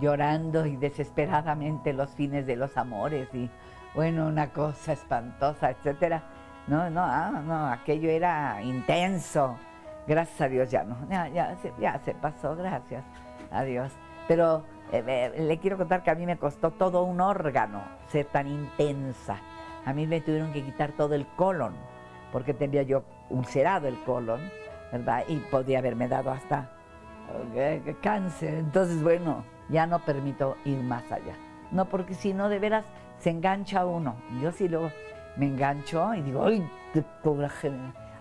llorando y desesperadamente los fines de los amores y, bueno, una cosa espantosa, etcétera. No, no, ah, no, aquello era intenso. Gracias a Dios ya no, ya, ya, se pasó, gracias a Dios. Pero eh, le quiero contar que a mí me costó todo un órgano ser tan intensa. A mí me tuvieron que quitar todo el colon, porque tenía yo ulcerado el colon, ¿verdad? Y podía haberme dado hasta eh, cáncer. Entonces, bueno, ya no permito ir más allá. No, porque si no, de veras, se engancha uno. Yo sí luego me engancho y digo, ¡ay, qué coraje!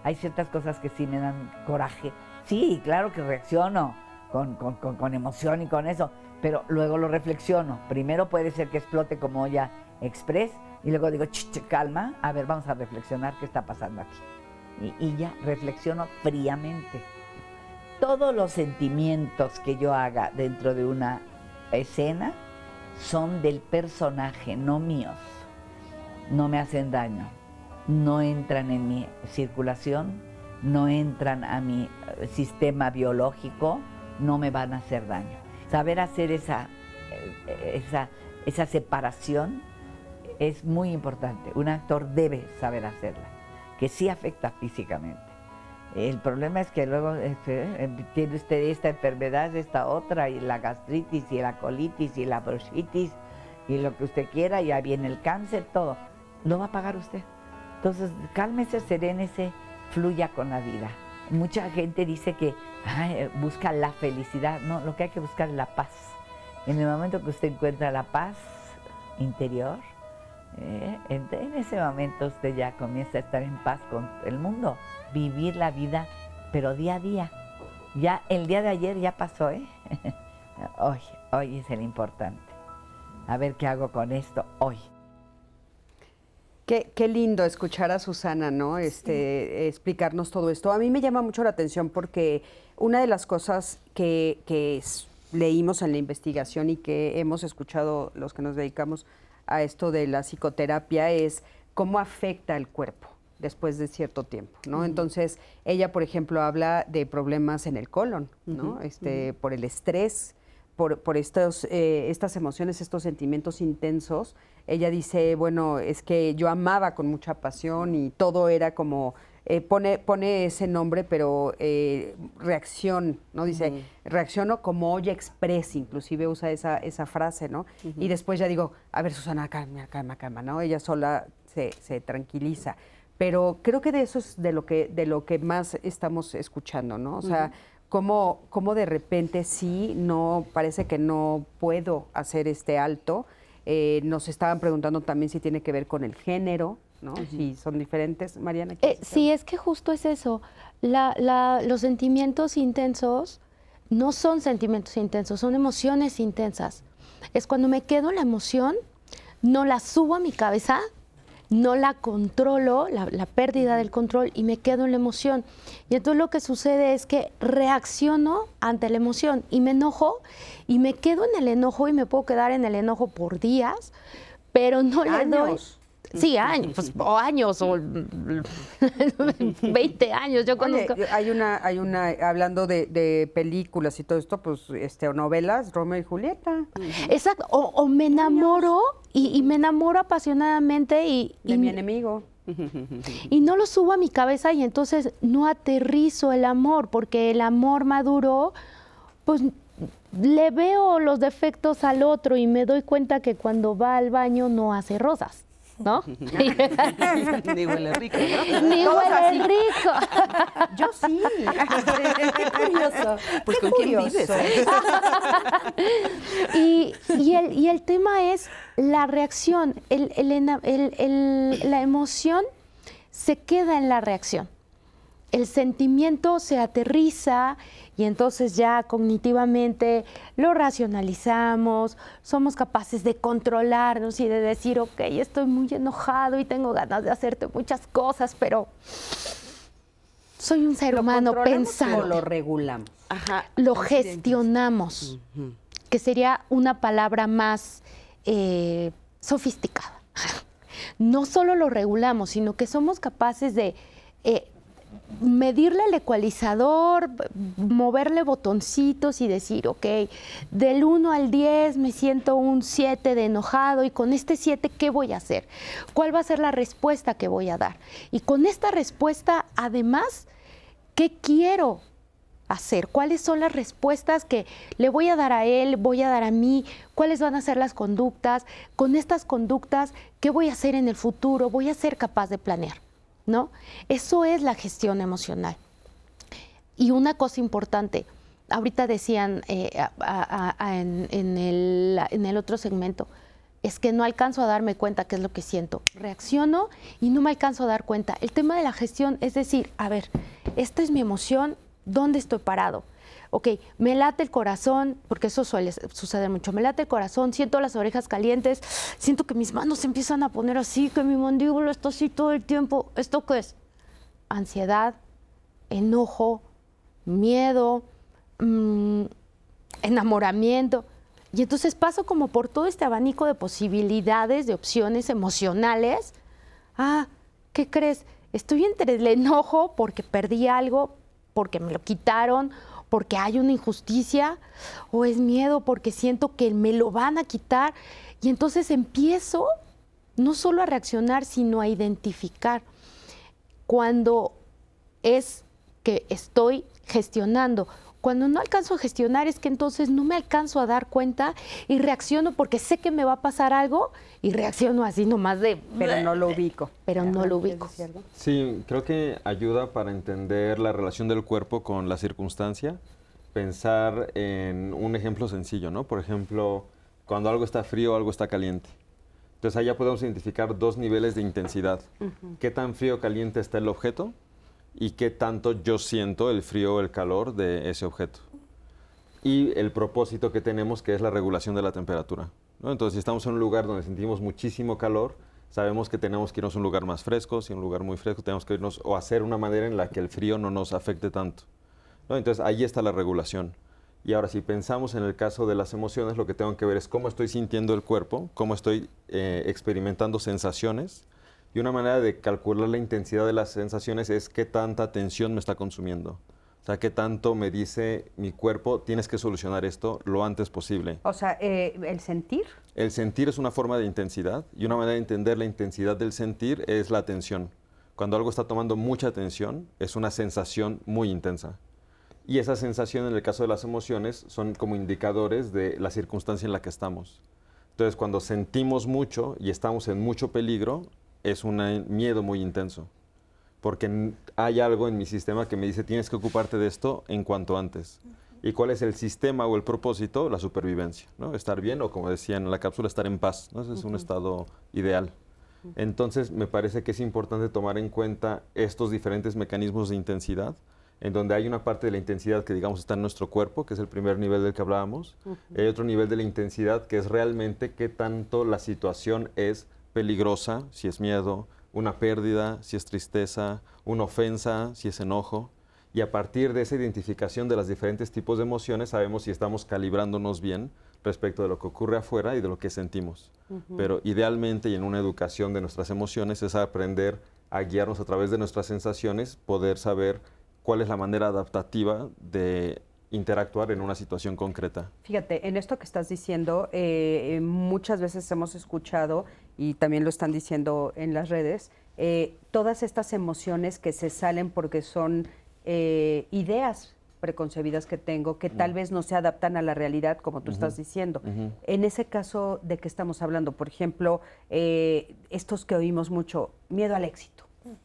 Hay ciertas cosas que sí me dan coraje. Sí, claro que reacciono con, con, con emoción y con eso, pero luego lo reflexiono. Primero puede ser que explote como olla express y luego digo, ch, calma, a ver, vamos a reflexionar qué está pasando aquí. Y, y ya reflexiono fríamente. Todos los sentimientos que yo haga dentro de una escena son del personaje, no míos. No me hacen daño, no entran en mi circulación, no entran a mi eh, sistema biológico, no me van a hacer daño saber hacer esa, eh, esa, esa separación es muy importante. Un actor debe saber hacerla, que sí afecta físicamente. El problema es que luego este, em, tiene usted esta enfermedad, esta otra, y la gastritis, y la colitis, y la bronchitis, y lo que usted quiera, ya viene el cáncer, todo. Lo va a pagar usted. Entonces, cálmese, serénese, fluya con la vida. Mucha gente dice que busca la felicidad. No, lo que hay que buscar es la paz. En el momento que usted encuentra la paz interior, eh, en, ese momento usted ya comienza a estar en paz con el mundo, vivir la vida, pero día a día. Ya el día de ayer ya pasó, ¿eh? (laughs) hoy, hoy es el importante. A ver qué hago con esto hoy. Qué, lindo escuchar a Susana, ¿no? Este, explicarnos todo esto. A mí me llama mucho la atención porque una de las cosas que, leímos en la investigación y que hemos escuchado los que nos dedicamos a esto de la psicoterapia es cómo afecta el cuerpo después de cierto tiempo, ¿no? Entonces, ella, por ejemplo, habla de problemas en el colon, ¿no? Este, por el estrés, por, por estos, eh, estas emociones, estos sentimientos intensos ella dice, bueno, es que yo amaba con mucha pasión y todo era como, eh, pone, pone ese nombre, pero eh, reacción, ¿no? Dice, reacciono como olla express, inclusive usa esa, esa frase, ¿no? Y después ya digo, a ver, Susana, calma, calma, calma, ¿no? Ella sola se, se tranquiliza pero creo que de eso es de lo que de lo que más estamos escuchando, ¿no? O sea, cómo, cómo, de repente sí no parece que no puedo hacer este alto eh, nos estaban preguntando también si tiene que ver con el género, ¿no? Si son diferentes, Mariana. Eh, sí, es que justo es eso. los sentimientos intensos no son sentimientos intensos, son emociones intensas. Es cuando me quedo en la emoción, no la subo a mi cabeza, no la controlo, la, pérdida del control, y me quedo en la emoción. Y entonces lo que sucede es que reacciono ante la emoción y me enojo y me quedo en el enojo y me puedo quedar en el enojo por días, pero no le doy Sí, años, pues, o años, o (laughs) 20 años. Yo conozco. hay una, hay una, hablando de, películas y todo esto, pues, este, o novelas, Romeo y Julieta. Exacto, o, me enamoro y, me enamoro apasionadamente y. De mi enemigo. Y no lo subo a mi cabeza y entonces no aterrizo el amor, porque el amor maduro, pues le veo los defectos al otro y me doy cuenta que cuando va al baño no hace rosas. ¿No? (laughs) Ni huele rico, ¿no? Ni huele rico. (laughs) Yo sí. Qué curioso. Pues con quién vives. (laughs) y, y, el, y el tema es la reacción, el, el, la emoción se queda en la reacción. El sentimiento se aterriza y entonces ya cognitivamente lo racionalizamos, somos capaces de controlarnos y de decir, ok, estoy muy enojado y tengo ganas de hacerte muchas cosas, pero soy un ser humano pensando. lo regulamos? lo gestionamos, que sería una palabra más eh, sofisticada. (laughs) no solo lo regulamos, sino que somos capaces de eh, medirle el ecualizador, moverle botoncitos y decir, ok, del 1 al 10 me siento un 7 de enojado y con este 7, ¿qué voy a hacer? ¿Cuál va a ser la respuesta que voy a dar? Y con esta respuesta, además, ¿qué quiero hacer? ¿Cuáles son las respuestas que le voy a dar a él, voy a dar a mí? ¿Cuáles van a ser las conductas? Con estas conductas, ¿qué voy a hacer en el futuro? ¿Voy a ser capaz de planear? ¿No? Eso es la gestión emocional. Y una cosa importante, ahorita decían eh, en, el, otro segmento, es que no alcanzo a darme cuenta qué es lo que siento. Reacciono y no me alcanzo a dar cuenta. El tema de la gestión es decir, a ver, esta es mi emoción, ¿dónde estoy parado? Ok, me late el corazón, porque eso suele suceder mucho, me late el corazón, siento las orejas calientes, siento que mis manos se empiezan a poner así, que mi mandíbula está así todo el tiempo. ¿Esto qué es? Ansiedad, enojo, miedo, mm, enamoramiento. Y entonces paso como por todo este abanico de posibilidades, de opciones emocionales. Ah, ¿qué crees? Estoy entre el enojo porque perdí algo, porque me lo quitaron, porque hay una injusticia o es miedo porque siento que me lo van a quitar. Y entonces empiezo no solo a reaccionar, sino a identificar cuando es que estoy gestionando cuando no alcanzo a gestionar es que entonces no me alcanzo a dar cuenta y reacciono porque sé que me va a pasar algo y reacciono así nomás de... Pero no lo ubico. Pero no lo ubico. Sí, creo que ayuda para entender la relación del cuerpo con la circunstancia, pensar en un ejemplo sencillo, ¿no? Por ejemplo, cuando algo está frío o algo está caliente. Entonces allá podemos identificar dos niveles de intensidad. ¿Qué tan frío o caliente está el objeto? Y qué tanto yo siento el frío o el calor de ese objeto. Y el propósito que tenemos, que es la regulación de la temperatura. Entonces, si estamos en un lugar donde sentimos muchísimo calor, sabemos que tenemos que irnos a un lugar más fresco. Si un lugar muy fresco, tenemos que irnos o hacer una manera en la que el frío no nos afecte tanto. Entonces, ahí está la regulación. Y ahora, si pensamos en el caso de las emociones, lo que tengo que ver es cómo estoy sintiendo el cuerpo, cómo estoy eh, experimentando sensaciones y una manera de calcular la intensidad de las sensaciones es qué tanta tensión me está consumiendo. O sea, qué tanto me dice mi cuerpo, tienes que solucionar esto lo antes posible. O sea, eh, el sentir. El sentir es una forma de intensidad y una manera de entender la intensidad del sentir es la atención. Cuando algo está tomando mucha atención, es una sensación muy intensa. Y esa sensación, en el caso de las emociones, son como indicadores de la circunstancia en la que estamos. Entonces, cuando sentimos mucho y estamos en mucho peligro, es un miedo muy intenso, porque hay algo en mi sistema que me dice tienes que ocuparte de esto en cuanto antes. ¿Y cuál es el sistema o el propósito? La supervivencia, ¿no? Estar bien o como decía en la cápsula, estar en paz, ¿no? Ese es un estado ideal. Entonces, me parece que es importante tomar en cuenta estos diferentes mecanismos de intensidad, en donde hay una parte de la intensidad que digamos está en nuestro cuerpo, que es el primer nivel del que hablábamos, y hay otro nivel de la intensidad que es realmente qué tanto la situación es peligrosa, si es miedo, una pérdida, si es tristeza, una ofensa, si es enojo. Y a partir de esa identificación de los diferentes tipos de emociones, sabemos si estamos calibrándonos bien respecto de lo que ocurre afuera y de lo que sentimos. Pero idealmente y en una educación de nuestras emociones es aprender a guiarnos a través de nuestras sensaciones, poder saber cuál es la manera adaptativa de interactuar en una situación concreta. Fíjate, en esto que estás diciendo, eh, eh, muchas veces hemos escuchado, y también lo están diciendo en las redes, eh, todas estas emociones que se salen porque son ideas preconcebidas que tengo, que tal vez no se adaptan a la realidad, como tú estás diciendo. En ese caso, ¿de qué estamos hablando? Por ejemplo, estos que oímos mucho, miedo al éxito,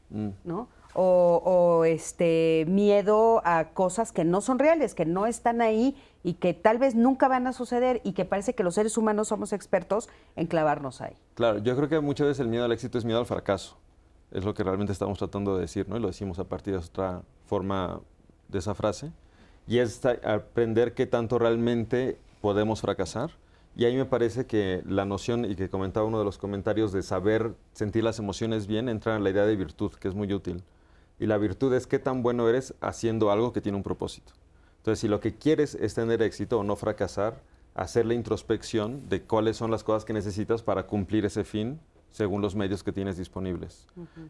mm. ¿no? o, este miedo a cosas que no son reales, que no están ahí y que tal vez nunca van a suceder y que parece que los seres humanos somos expertos en clavarnos ahí. Claro, yo creo que muchas veces el miedo al éxito es miedo al fracaso. Es lo que realmente estamos tratando de decir, ¿no? Y lo decimos a partir de otra forma de esa frase. Y es aprender qué tanto realmente podemos fracasar. Y ahí me parece que la noción, y que comentaba uno de los comentarios, de saber sentir las emociones bien, entra en la idea de virtud, que es muy útil. Y la virtud es qué tan bueno eres haciendo algo que tiene un propósito. Entonces, si lo que quieres es tener éxito o no fracasar, hacer la introspección de cuáles son las cosas que necesitas para cumplir ese fin según los medios que tienes disponibles.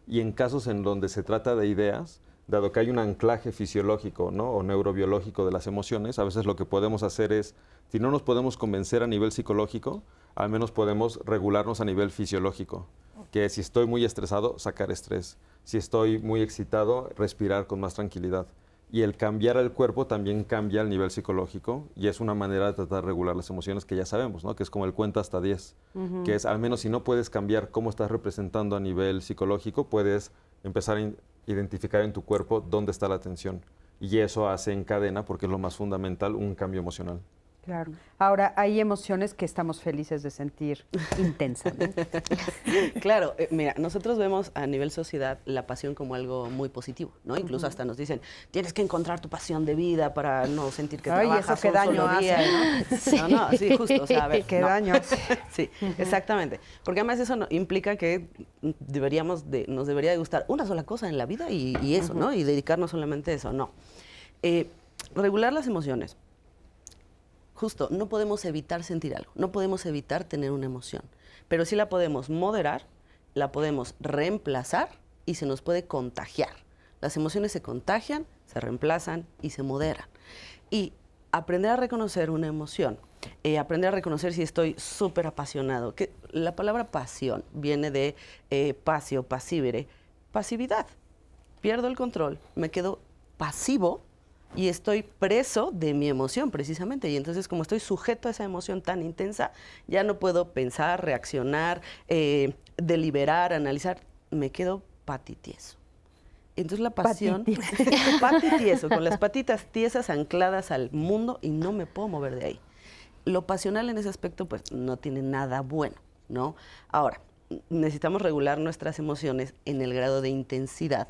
Y en casos en donde se trata de ideas, dado que hay un anclaje fisiológico ¿no? o neurobiológico de las emociones, a veces lo que podemos hacer es, si no nos podemos convencer a nivel psicológico, al menos podemos regularnos a nivel fisiológico, que si estoy muy estresado, sacar estrés, si estoy muy excitado, respirar con más tranquilidad. Y el cambiar el cuerpo también cambia el nivel psicológico y es una manera de tratar de regular las emociones que ya sabemos, ¿no? que es como el cuenta hasta 10, que es al menos si no puedes cambiar cómo estás representando a nivel psicológico, puedes empezar a identificar en tu cuerpo dónde está la tensión. Y eso hace en cadena, porque es lo más fundamental, un cambio emocional. Claro. Ahora, hay emociones que estamos felices de sentir (laughs) intensamente. claro, eh, mira, nosotros vemos a nivel sociedad la pasión como algo muy positivo, ¿no? Incluso hasta nos dicen, tienes que encontrar tu pasión de vida para no sentir que Ay, trabajas eso qué daño hace, ¿no? (laughs) Sí. No, no, sí, justo, o sea, a ver, Qué daño hace. (laughs) Sí, exactamente. Porque además eso no, implica que deberíamos de, nos debería de gustar una sola cosa en la vida y, eso, ¿no? Y dedicarnos solamente a eso, no. Eh, regular las emociones justo, no podemos evitar sentir algo, no podemos evitar tener una emoción, pero sí la podemos moderar, la podemos reemplazar y se nos puede contagiar. Las emociones se contagian, se reemplazan y se moderan. Y aprender a reconocer una emoción, eh, aprender a reconocer si estoy súper apasionado, que la palabra pasión viene de eh, pasio, pasivere, pasividad. Pierdo el control, me quedo pasivo y estoy preso de mi emoción precisamente. Y entonces como estoy sujeto a esa emoción tan intensa, ya no puedo pensar, reaccionar, eh, deliberar, analizar, me quedo patitieso. Entonces la pasión, (laughs) patitieso, con las patitas tiesas ancladas al mundo y no me puedo mover de ahí. Lo pasional en ese aspecto pues no tiene nada bueno, ¿no? Ahora, necesitamos regular nuestras emociones en el grado de intensidad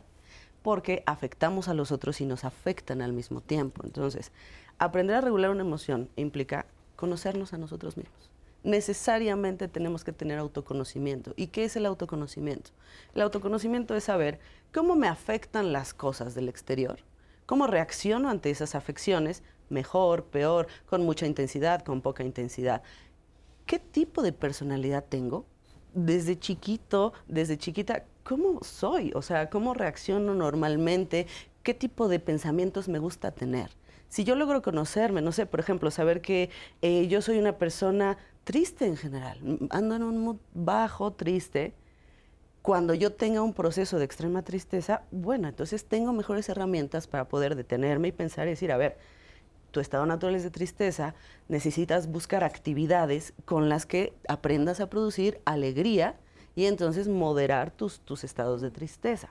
porque afectamos a los otros y nos afectan al mismo tiempo. Entonces, aprender a regular una emoción implica conocernos a nosotros mismos. Necesariamente tenemos que tener autoconocimiento. ¿Y qué es el autoconocimiento? El autoconocimiento es saber cómo me afectan las cosas del exterior, cómo reacciono ante esas afecciones, mejor, peor, con mucha intensidad, con poca intensidad. ¿Qué tipo de personalidad tengo? Desde chiquito, desde chiquita, ¿cómo soy? O sea, ¿cómo reacciono normalmente? ¿Qué tipo de pensamientos me gusta tener? Si yo logro conocerme, no sé, por ejemplo, saber que eh, yo soy una persona triste en general, ando en un mood bajo, triste, cuando yo tenga un proceso de extrema tristeza, bueno, entonces tengo mejores herramientas para poder detenerme y pensar y decir, a ver, tu estado natural es de tristeza, necesitas buscar actividades con las que aprendas a producir alegría y entonces moderar tus, tus estados de tristeza.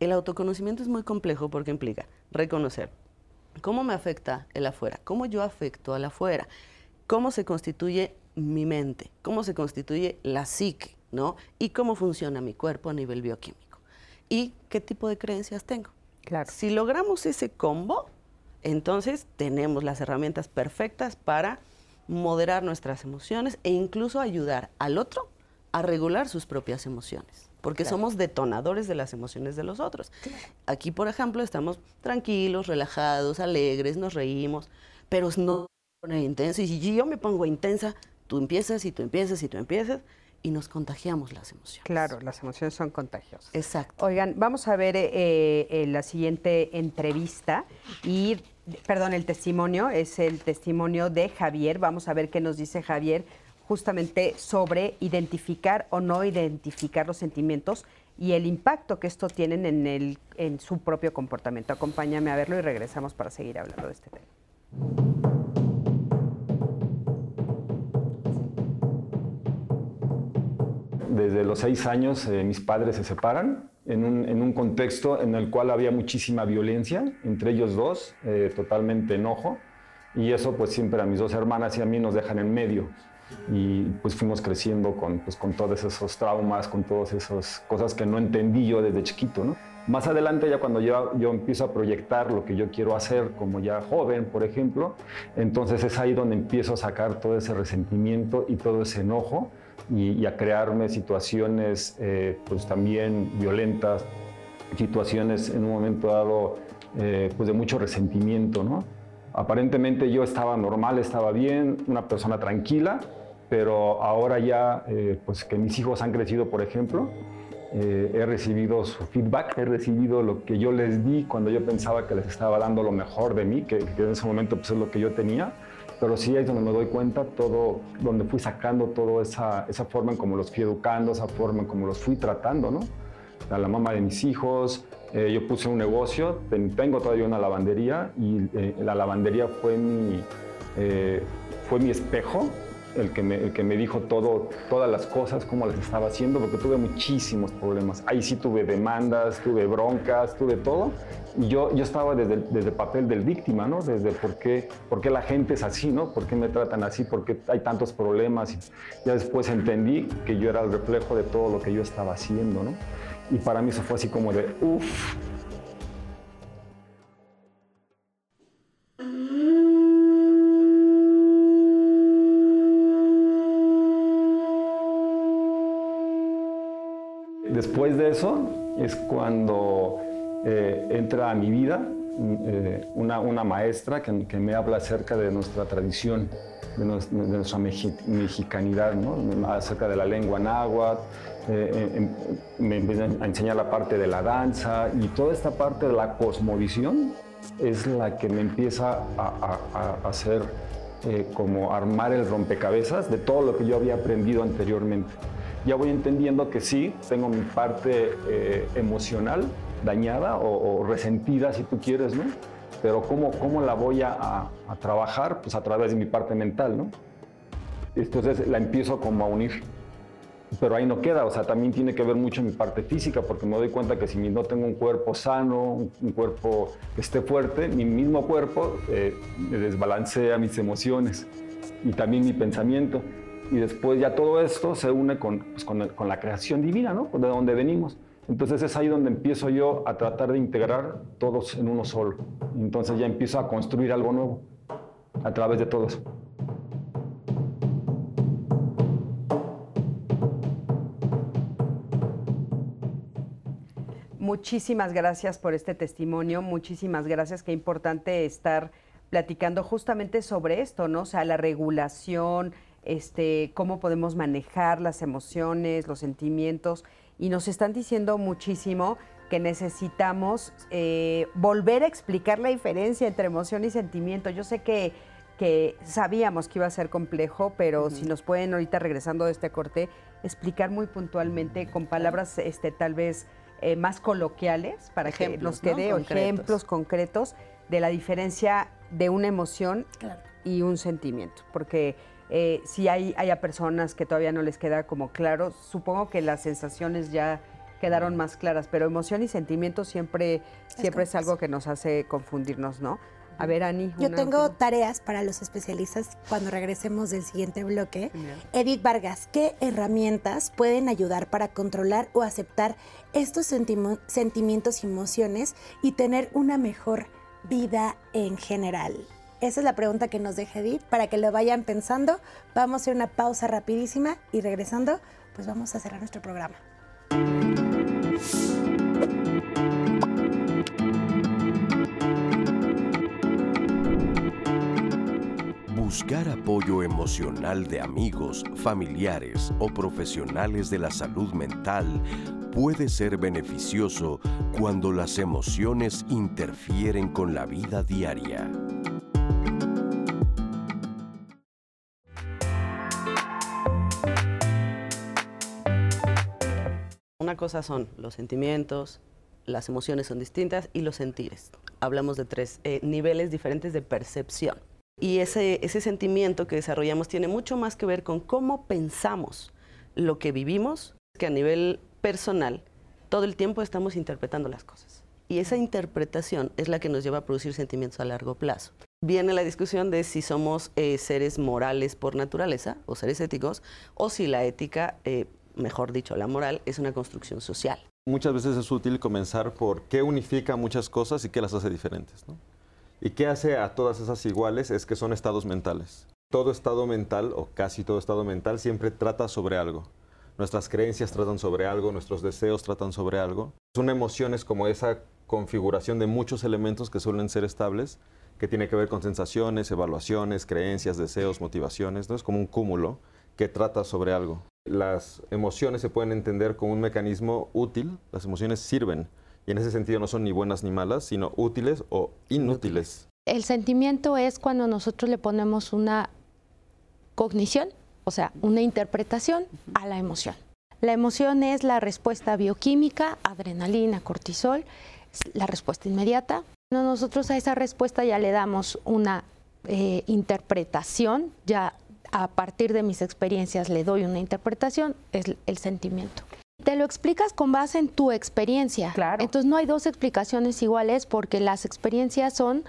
El autoconocimiento es muy complejo porque implica reconocer cómo me afecta el afuera, cómo yo afecto al afuera, cómo se constituye mi mente, cómo se constituye la psique, ¿no? Y cómo funciona mi cuerpo a nivel bioquímico. Y qué tipo de creencias tengo. Claro. Si logramos ese combo, entonces tenemos las herramientas perfectas para moderar nuestras emociones e incluso ayudar al otro a regular sus propias emociones, porque somos detonadores de las emociones de los otros. Aquí, por ejemplo, estamos tranquilos, relajados, alegres, nos reímos, pero no poner intenso. Y si yo me pongo intensa, tú empiezas y tú empiezas y tú empiezas y nos contagiamos las emociones. Claro, las emociones son contagiosas. Exacto. Oigan, vamos a ver eh, eh, la siguiente entrevista y, perdón, el testimonio es el testimonio de Javier. Vamos a ver qué nos dice Javier justamente sobre identificar o no identificar los sentimientos y el impacto que esto tienen en, el, en su propio comportamiento. Acompáñame a verlo y regresamos para seguir hablando de este tema. Desde los seis años eh, mis padres se separan en un, en un, contexto en el cual había muchísima violencia entre ellos dos, eh, totalmente enojo, y eso pues siempre a mis dos hermanas y a mí nos dejan en medio y pues fuimos creciendo con, pues, con todos esos traumas, con todas esas cosas que no entendí yo desde chiquito, ¿no? Más adelante ya cuando yo, yo empiezo a proyectar lo que yo quiero hacer como ya joven, por ejemplo, entonces es ahí donde empiezo a sacar todo ese resentimiento y todo ese enojo y, a crearme situaciones eh, pues también violentas, situaciones en un momento dado eh, pues de mucho resentimiento, ¿no? Aparentemente yo estaba normal, estaba bien, una persona tranquila, pero ahora ya, eh, pues que mis hijos han crecido, por ejemplo, eh, he recibido su feedback, he recibido lo que yo les di cuando yo pensaba que les estaba dando lo mejor de mí, que, en ese momento pues, es lo que yo tenía, pero sí es donde me doy cuenta todo, donde fui sacando toda esa, esa forma en cómo los fui educando, esa forma en cómo los fui tratando, ¿no? A la mamá de mis hijos, eh, yo puse un negocio, tengo todavía una lavandería y la lavandería fue mi, fue mi espejo el que, me, que me dijo todo, todas las cosas, cómo las estaba haciendo, porque tuve muchísimos problemas. Ahí sí tuve demandas, tuve broncas, tuve todo. Y yo, yo estaba desde, el papel del víctima, ¿no? Desde por qué, por qué la gente es así, ¿no? ¿Por qué me tratan así? ¿Por qué hay tantos problemas? Y ya después entendí que yo era el reflejo de todo lo que yo estaba haciendo, ¿no? Y para mí eso fue así como de, uff, Después de eso es cuando eh, entra a mi vida eh, una, maestra que, me habla acerca de nuestra tradición, de, nuestra mexicanidad, acerca de la lengua náhuatl, eh, em, me empieza a enseñar la parte de la danza y toda esta parte de la cosmovisión es la que me empieza a, hacer como armar el rompecabezas de todo lo que yo había aprendido anteriormente. Ya voy entendiendo que sí, tengo mi parte eh, emocional dañada o, resentida, si tú quieres, ¿no? Pero ¿cómo, cómo la voy a, trabajar? Pues a través de mi parte mental, ¿no? Entonces la empiezo como a unir. Pero ahí no queda, o sea, también tiene que ver mucho mi parte física, porque me doy cuenta que si no tengo un cuerpo sano, un cuerpo que esté fuerte, mi mismo cuerpo eh, me desbalancea mis emociones y también mi pensamiento y después ya todo esto se une con, pues, con, con, la creación divina, ¿no? De donde venimos. Entonces es ahí donde empiezo yo a tratar de integrar todos en uno solo. Entonces ya empiezo a construir algo nuevo a través de todo eso. Muchísimas gracias por este testimonio, muchísimas gracias, qué importante estar platicando justamente sobre esto, ¿no? O sea, la regulación, este, cómo podemos manejar las emociones, los sentimientos, y nos están diciendo muchísimo que necesitamos eh, volver a explicar la diferencia entre emoción y sentimiento. Yo sé que, que sabíamos que iba a ser complejo, pero si nos pueden ahorita regresando de este corte, explicar muy puntualmente con palabras este, tal vez eh, más coloquiales para que nos quede ejemplos concretos de la diferencia de una emoción y un sentimiento, porque eh, si hay haya personas que todavía no les queda como claro, supongo que las sensaciones ya quedaron más claras, pero emoción y sentimiento siempre, siempre es, algo que nos hace confundirnos, ¿no? A ver, Ani. Yo tengo tareas para los especialistas cuando regresemos del siguiente bloque. Edith Vargas, ¿qué herramientas pueden ayudar para controlar o aceptar estos sentimientos y emociones y tener una mejor vida en general? Esa es la pregunta que nos deja Edith para que lo vayan pensando. Vamos a hacer una pausa rapidísima y regresando, pues vamos a cerrar nuestro programa. Buscar apoyo emocional de amigos, familiares o profesionales de la salud mental puede ser beneficioso cuando las emociones interfieren con la vida diaria. Una cosa son los sentimientos, las emociones son distintas y los sentires. Hablamos de tres eh, niveles diferentes de percepción. Y ese, ese sentimiento que desarrollamos tiene mucho más que ver con cómo pensamos lo que vivimos, que a nivel personal todo el tiempo estamos interpretando las cosas. Y esa interpretación es la que nos lleva a producir sentimientos a largo plazo. Viene la discusión de si somos eh, seres morales por naturaleza o seres éticos, o si la ética eh, mejor dicho, la moral, es una construcción social. Muchas veces es útil comenzar por qué unifica muchas cosas y qué las hace diferentes. Y qué hace a todas esas iguales es que son estados mentales. Todo estado mental, o casi todo estado mental, siempre trata sobre algo. Nuestras creencias tratan sobre algo, nuestros deseos tratan sobre algo. Son emociones como esa configuración de muchos elementos que suelen ser estables, que tiene que ver con sensaciones, evaluaciones, creencias, deseos, motivaciones, ¿no? Es como un cúmulo que trata sobre algo. Las emociones se pueden entender como un mecanismo útil, las emociones sirven y en ese sentido no son ni buenas ni malas, sino útiles o inútiles. El sentimiento es cuando nosotros le ponemos una cognición, o sea, una interpretación a la emoción. La emoción es la respuesta bioquímica, adrenalina, cortisol, la respuesta inmediata. Nosotros a esa respuesta ya le damos una eh, interpretación, ya a partir de mis experiencias le doy una interpretación, es el sentimiento. Te lo explicas con base en tu experiencia. Claro. Entonces no hay dos explicaciones iguales porque las experiencias son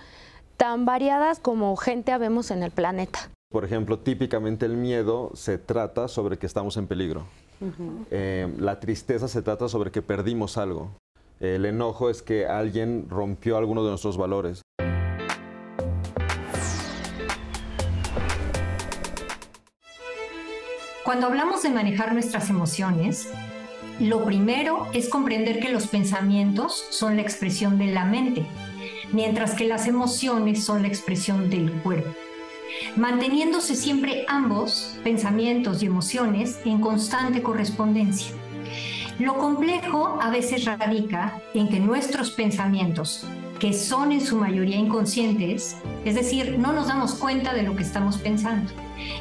tan variadas como gente habemos en el planeta. Por ejemplo, típicamente el miedo se trata sobre que estamos en peligro. Eh, la tristeza se trata sobre que perdimos algo. El enojo es que alguien rompió alguno de nuestros valores. Cuando hablamos de manejar nuestras emociones, lo primero es comprender que los pensamientos son la expresión de la mente, mientras que las emociones son la expresión del cuerpo manteniéndose siempre ambos, pensamientos y emociones, en constante correspondencia. Lo complejo a veces radica en que nuestros pensamientos, que son en su mayoría inconscientes, es decir, no nos damos cuenta de lo que estamos pensando.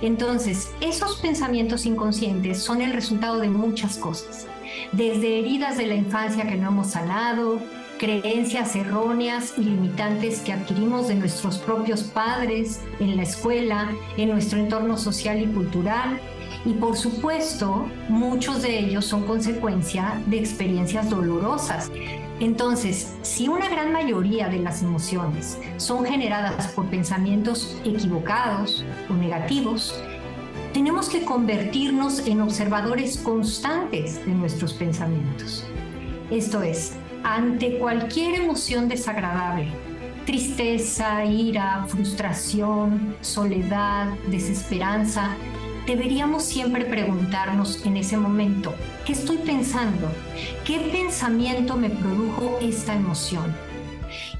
Entonces, esos pensamientos inconscientes son el resultado de muchas cosas, desde heridas de la infancia que no hemos sanado, creencias erróneas y limitantes que adquirimos de nuestros propios padres, en la escuela, en nuestro entorno social y cultural. Y por supuesto, muchos de ellos son consecuencia de experiencias dolorosas. Entonces, si una gran mayoría de las emociones son generadas por pensamientos equivocados o negativos, tenemos que convertirnos en observadores constantes de nuestros pensamientos. Esto es, ante cualquier emoción desagradable, tristeza, ira, frustración, soledad, desesperanza, deberíamos siempre preguntarnos en ese momento, ¿qué estoy pensando? ¿Qué pensamiento me produjo esta emoción?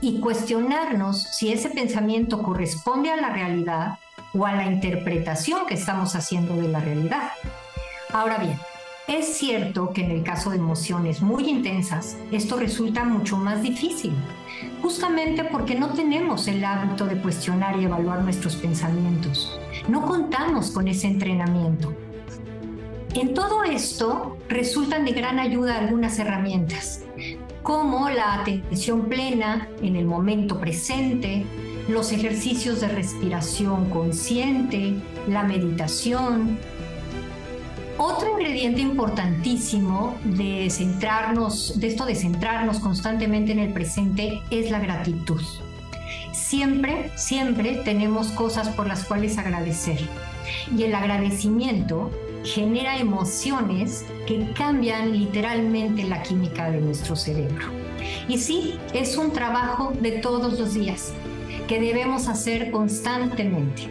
Y cuestionarnos si ese pensamiento corresponde a la realidad o a la interpretación que estamos haciendo de la realidad. Ahora bien, es cierto que en el caso de emociones muy intensas, esto resulta mucho más difícil, justamente porque no tenemos el hábito de cuestionar y evaluar nuestros pensamientos. No contamos con ese entrenamiento. En todo esto resultan de gran ayuda algunas herramientas, como la atención plena en el momento presente, los ejercicios de respiración consciente, la meditación, otro ingrediente importantísimo de centrarnos, de esto de centrarnos constantemente en el presente es la gratitud. Siempre, siempre tenemos cosas por las cuales agradecer. Y el agradecimiento genera emociones que cambian literalmente la química de nuestro cerebro. Y sí, es un trabajo de todos los días que debemos hacer constantemente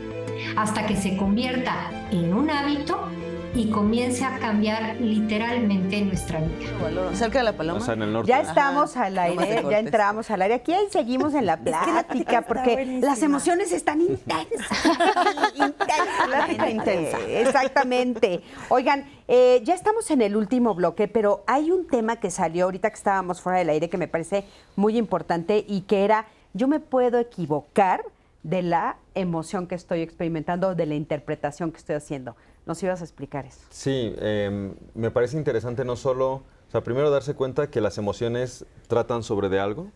hasta que se convierta en un hábito y comience a cambiar literalmente nuestra vida. Cerca de la paloma. Ya estamos al aire, ya entramos al aire. Aquí seguimos en la plática porque las emociones están intensas. (laughs) intensas. intensa. Exactamente. Oigan, eh, ya estamos en el último bloque, pero hay un tema que salió ahorita que estábamos fuera del aire que me parece muy importante y que era, yo me puedo equivocar de la emoción que estoy experimentando, de la interpretación que estoy haciendo. ¿Nos ibas a explicar eso? Sí, em, me parece interesante no solo, o sea, primero darse cuenta que las emociones tratan sobre de algo,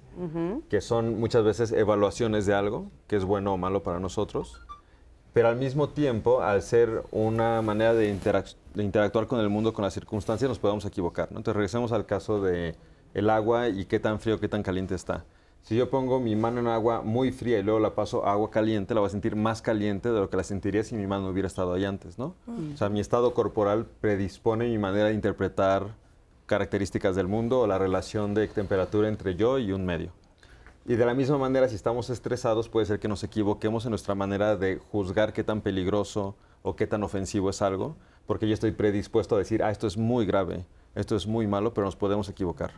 que son muchas veces evaluaciones de algo, que es bueno o malo para nosotros, pero al mismo tiempo, al ser una manera de, interactuar con el mundo, con las circunstancias, nos podemos equivocar. Entonces regresemos al caso de el agua y qué tan frío, qué tan caliente está. Si yo pongo mi mano en agua muy fría y luego la paso a agua caliente, la voy a sentir más caliente de lo que la sentiría si mi mano hubiera estado ahí antes, ¿no? Mm. O sea, mi estado corporal predispone mi manera de interpretar características del mundo o la relación de temperatura entre yo y un medio. Y de la misma manera, si estamos estresados, puede ser que nos equivoquemos en nuestra manera de juzgar qué tan peligroso o qué tan ofensivo es algo, porque yo estoy predispuesto a decir, ah, esto es muy grave, esto es muy malo, pero nos podemos equivocar.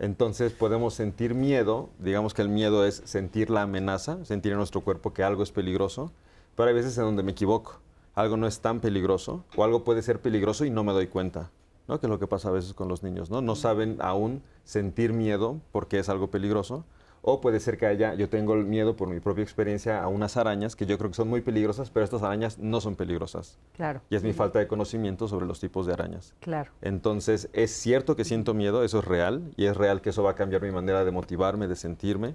Entonces podemos sentir miedo, digamos que el miedo es sentir la amenaza, sentir en nuestro cuerpo que algo es peligroso, pero hay veces en donde me equivoco. algo no es tan peligroso o algo puede ser peligroso y no me doy cuenta, ¿no? Que es lo que pasa a veces con los niños, ¿no? No saben aún sentir miedo porque es algo peligroso o puede ser que haya, yo tengo el miedo por mi propia experiencia a unas arañas que yo creo que son muy peligrosas, pero estas arañas no son peligrosas. Claro. Y es mi falta de conocimiento sobre los tipos de arañas. Claro. Entonces, es cierto que siento miedo, eso es real, y es real que eso va a cambiar mi manera de motivarme, de sentirme,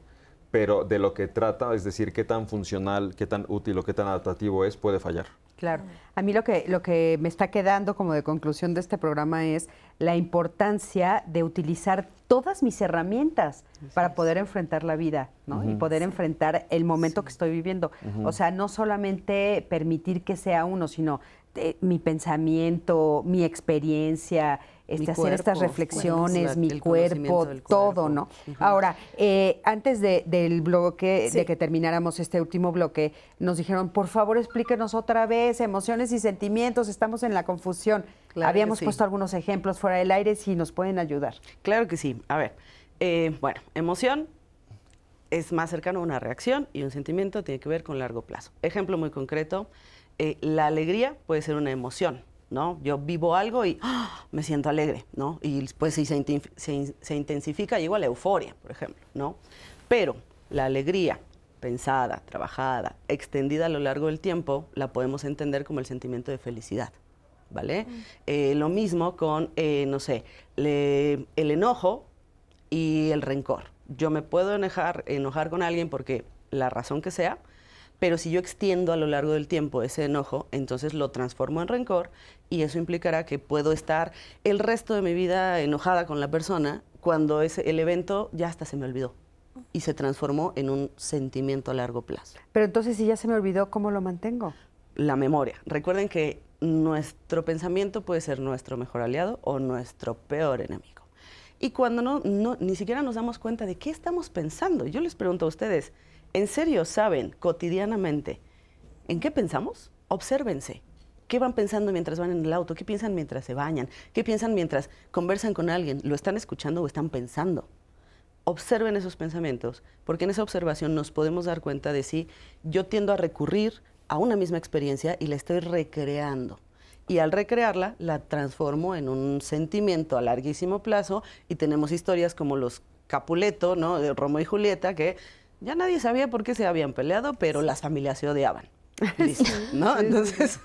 pero de lo que trata, es decir, qué tan funcional, qué tan útil o qué tan adaptativo es, puede fallar. Claro. A mí lo que, lo que me está quedando como de conclusión de este programa es la importancia de utilizar todas mis herramientas para poder enfrentar la vida ¿no? y poder enfrentar el momento que estoy viviendo. O sea, no solamente permitir que sea uno, sino eh, mi pensamiento, mi experiencia, este, hacer estas reflexiones, mi cuerpo, todo, ¿no? Ahora, eh, antes del bloque, de que termináramos este último bloque, nos dijeron, por favor, explíquenos otra vez emociones y sentimientos, estamos en la confusión. Habíamos puesto algunos ejemplos fuera del aire, si nos pueden ayudar. Claro que sí. A ver, eh, bueno, emoción es más cercano a una reacción y un sentimiento tiene que ver con largo plazo. Ejemplo muy concreto, eh, la alegría puede ser una emoción, ¿no? Yo vivo algo y ¡ah! me siento alegre, ¿no? Y después se, se, intensifica, llego a la euforia, por ejemplo, ¿no? Pero la alegría pensada, trabajada, extendida a lo largo del tiempo, la podemos entender como el sentimiento de felicidad, ¿vale? Eh, lo mismo con, eh, no sé, el enojo y el rencor. Yo me puedo enojar, enojar con alguien porque la razón que sea, pero si yo extiendo a lo largo del tiempo ese enojo, entonces lo transformo en rencor y eso implicará que puedo estar el resto de mi vida enojada con la persona cuando ese, el evento ya hasta se me olvidó y se transformó en un sentimiento a largo plazo. Pero entonces si ya se me olvidó, ¿cómo lo mantengo? La memoria. Recuerden que nuestro pensamiento puede ser nuestro mejor aliado o nuestro peor enemigo. Y cuando no, no, ni siquiera nos damos cuenta de qué estamos pensando, yo les pregunto a ustedes, ¿En serio saben cotidianamente en qué pensamos? Obsérvense. ¿Qué van pensando mientras van en el auto? ¿Qué piensan mientras se bañan? ¿Qué piensan mientras conversan con alguien? ¿Lo están escuchando o están pensando? Observen esos pensamientos, porque en esa observación nos podemos dar cuenta de si yo tiendo a recurrir a una misma experiencia y la estoy recreando. Y al recrearla, la transformo en un sentimiento a larguísimo plazo y tenemos historias como los Capuleto, ¿no? De Romo y Julieta, que ya nadie sabía por qué se habían peleado, pero las familias se odiaban. (laughs) ¿no? Entonces,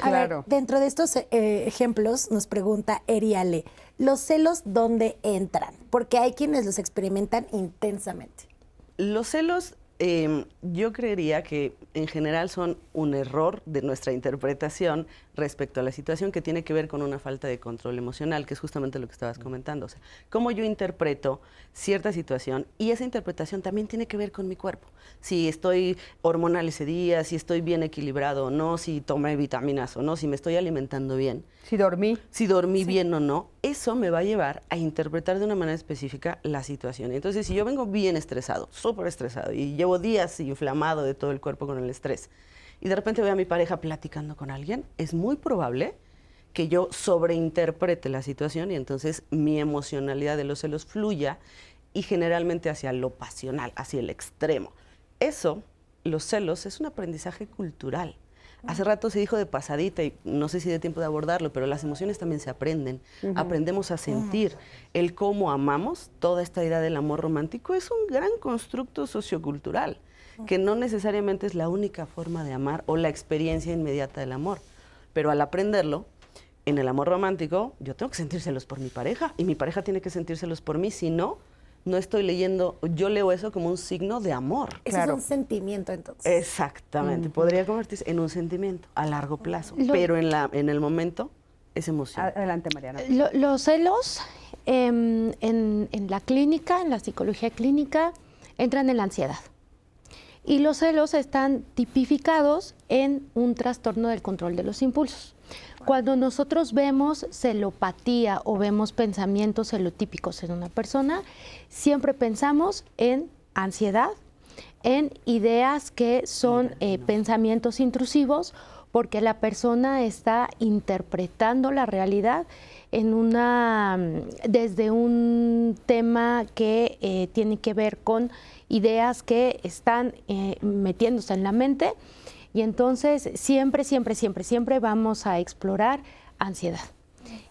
claro. dentro de estos eh, ejemplos nos pregunta Eriale, ¿los celos dónde entran? Porque hay quienes los experimentan intensamente. Los celos Em, yo creería que en general son un error de nuestra interpretación respecto a la situación que tiene que ver con una falta de control emocional, que es justamente lo que estabas comentando. O sea, cómo yo interpreto cierta situación y esa interpretación también tiene que ver con mi cuerpo. Si estoy hormonal ese día, si estoy bien equilibrado o no, si tomé vitaminas o no, si me estoy alimentando bien. Si dormí. Si dormí bien o no, eso me va a llevar a interpretar de una manera específica la situación. Entonces, si yo vengo bien estresado, súper estresado, y llevo días inflamado de todo el cuerpo con el estrés, y de repente veo a mi pareja platicando con alguien, es muy probable que yo sobreinterprete la situación y entonces mi emocionalidad de los celos fluya y generalmente hacia lo pasional, hacia el extremo. Eso, los celos, es un aprendizaje cultural. Hace rato se dijo de pasadita y no sé si de tiempo de abordarlo, pero las emociones también se aprenden. Aprendemos a sentir. El cómo amamos, toda esta idea del amor romántico es un gran constructo sociocultural, que no necesariamente es la única forma de amar o la experiencia inmediata del amor. Pero al aprenderlo, en el amor romántico, yo tengo que sentírselos por mi pareja y mi pareja tiene que sentírselos por mí, si no, no estoy leyendo, yo leo eso como un signo de amor. Eso es un sentimiento entonces. Exactamente, podría convertirse en un sentimiento a largo plazo, pero en, la, en el momento es emoción. Adelante, Mariana. los celos em, en, en la clínica, en la psicología clínica, entran en la ansiedad. Y los celos están tipificados en un trastorno del control de los impulsos. Cuando nosotros vemos celopatía o vemos pensamientos celotípicos en una persona, siempre pensamos en ansiedad, en ideas que son eh, pensamientos intrusivos, porque la persona está interpretando la realidad en una desde un tema que eh, tiene que ver con ideas que están eh, metiéndose en la mente Y entonces siempre, siempre, siempre, siempre vamos a explorar ansiedad.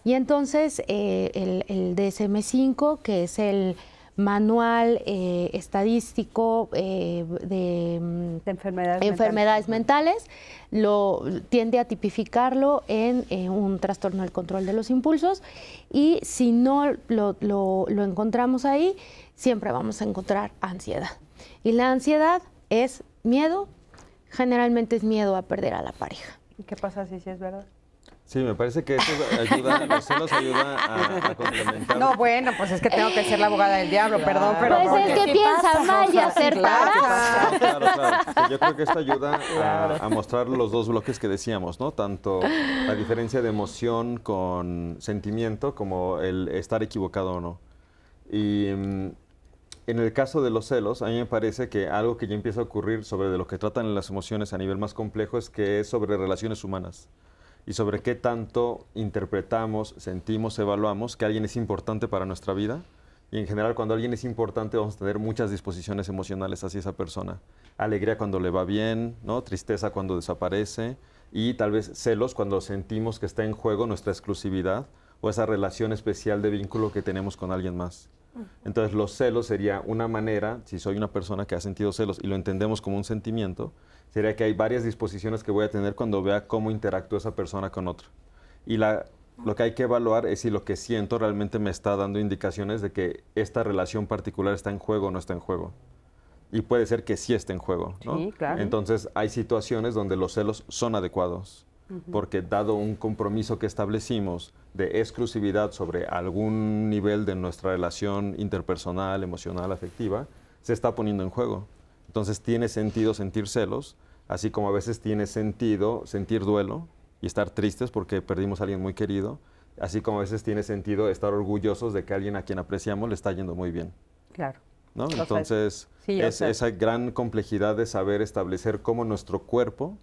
Y entonces eh, el, DSM5, que es el manual eh, estadístico eh, de, mm, enfermedades, enfermedades mentales. lo tiende a tipificarlo en un trastorno del control de los impulsos y si no lo, lo encontramos ahí, siempre vamos a encontrar ansiedad. Y la ansiedad es miedo, generalmente es miedo a perder a la pareja. ¿Y qué pasa si sí es verdad? Sí, me parece que eso ayuda, (laughs) los celos ayuda a, complementar. No, bueno, pues es que tengo que ser la abogada del diablo, perdón, pero... Pues es que piensa mal y acertará. Claro, claro, Yo creo que esto ayuda a, mostrar los dos bloques que decíamos, ¿no? Tanto la diferencia de emoción con sentimiento como el estar equivocado o no. Y mm, en el caso de los celos, a mí me parece que algo que ya empieza a ocurrir sobre de lo que tratan las emociones a nivel más complejo es que es sobre relaciones humanas y sobre qué tanto interpretamos, sentimos, evaluamos que alguien es importante para nuestra vida. Y en general cuando alguien es importante vamos a tener muchas disposiciones emocionales hacia esa persona. Alegría cuando le va bien, ¿no? tristeza cuando desaparece y tal vez celos cuando sentimos que está en juego nuestra exclusividad o esa relación especial de vínculo que tenemos con alguien más. Entonces los celos sería una manera, si soy una persona que ha sentido celos y lo entendemos como un sentimiento, sería que hay varias disposiciones que voy a tener cuando vea cómo interactúa esa persona con otro. Y la, lo que hay que evaluar es si lo que siento realmente me está dando indicaciones de que esta relación particular está en juego o no está en juego. Y puede ser que sí esté en juego, ¿no? Entonces hay situaciones donde los celos son adecuados, porque dado un compromiso que establecimos de exclusividad sobre algún nivel de nuestra relación interpersonal, emocional, afectiva, se está poniendo en juego. Entonces tiene sentido sentir celos, así como a veces tiene sentido sentir duelo y estar tristes porque perdimos a alguien muy querido, así como a veces tiene sentido estar orgullosos de que alguien a quien apreciamos le está yendo muy bien. Claro. ¿no? Entonces, es esa gran complejidad de saber establecer cómo nuestro cuerpo,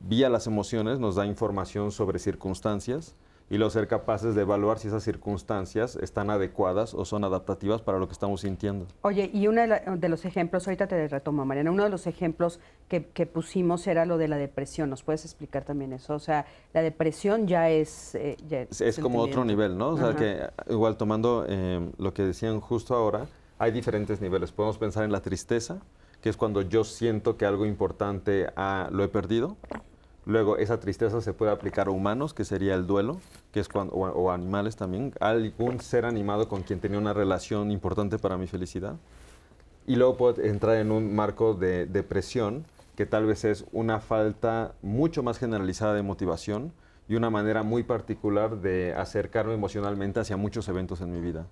vía las emociones, nos da información sobre circunstancias y luego ser capaces de evaluar si esas circunstancias están adecuadas o son adaptativas para lo que estamos sintiendo. Oye, y uno de, los ejemplos, ahorita te retomo, Mariana, uno de los ejemplos que, pusimos era lo de la depresión. ¿Nos puedes explicar también eso? O sea, la depresión ya es... Eh, es, como otro nivel, ¿no? O sea, que igual tomando eh, lo que decían justo ahora, hay diferentes niveles. Podemos pensar en la tristeza, que es cuando yo siento que algo importante ah, lo he perdido. Luego, esa tristeza se puede aplicar a humanos, que sería el duelo, que es cuando, o, animales también, algún ser animado con quien tenía una relación importante para mi felicidad. Y luego puede entrar en un marco de depresión, que tal vez es una falta mucho más generalizada de motivación y una manera muy particular de acercarme emocionalmente hacia muchos eventos en mi vida.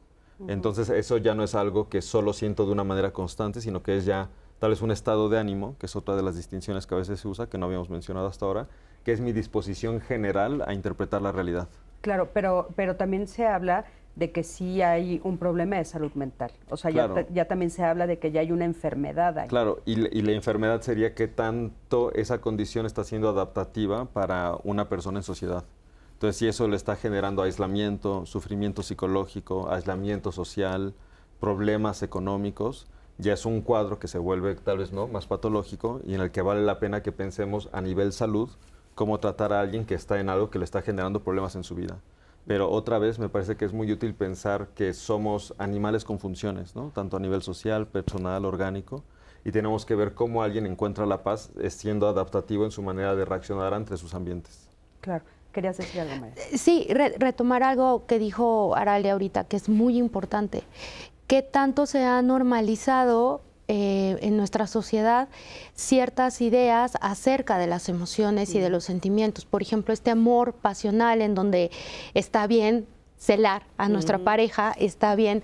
Entonces, eso ya no es algo que solo siento de una manera constante, sino que es ya tal vez un estado de ánimo, que es otra de las distinciones que a veces se usa, que no habíamos mencionado hasta ahora, que es mi disposición general a interpretar la realidad. Claro, pero, pero también se habla de que sí hay un problema de salud mental. O sea, ya, también se habla de que ya hay una enfermedad ahí. Claro, y, y, la enfermedad sería que tanto esa condición está siendo adaptativa para una persona en sociedad. Entonces, si eso le está generando aislamiento, sufrimiento psicológico, aislamiento social, problemas económicos, ya es un cuadro que se vuelve tal vez no más patológico y en el que vale la pena que pensemos a nivel salud cómo tratar a alguien que está en algo que le está generando problemas en su vida. Pero otra vez me parece que es muy útil pensar que somos animales con funciones, ¿no? tanto a nivel social, personal, orgánico, y tenemos que ver cómo alguien encuentra la paz siendo adaptativo en su manera de reaccionar ante sus ambientes. Claro. ¿Querías decir algo, más? Sí, retomar algo que dijo Aralia ahorita, que es muy importante, qué tanto se ha normalizado eh, en nuestra sociedad ciertas ideas acerca de las emociones y de los sentimientos. Por ejemplo, este amor pasional en donde está bien celar a nuestra pareja, está bien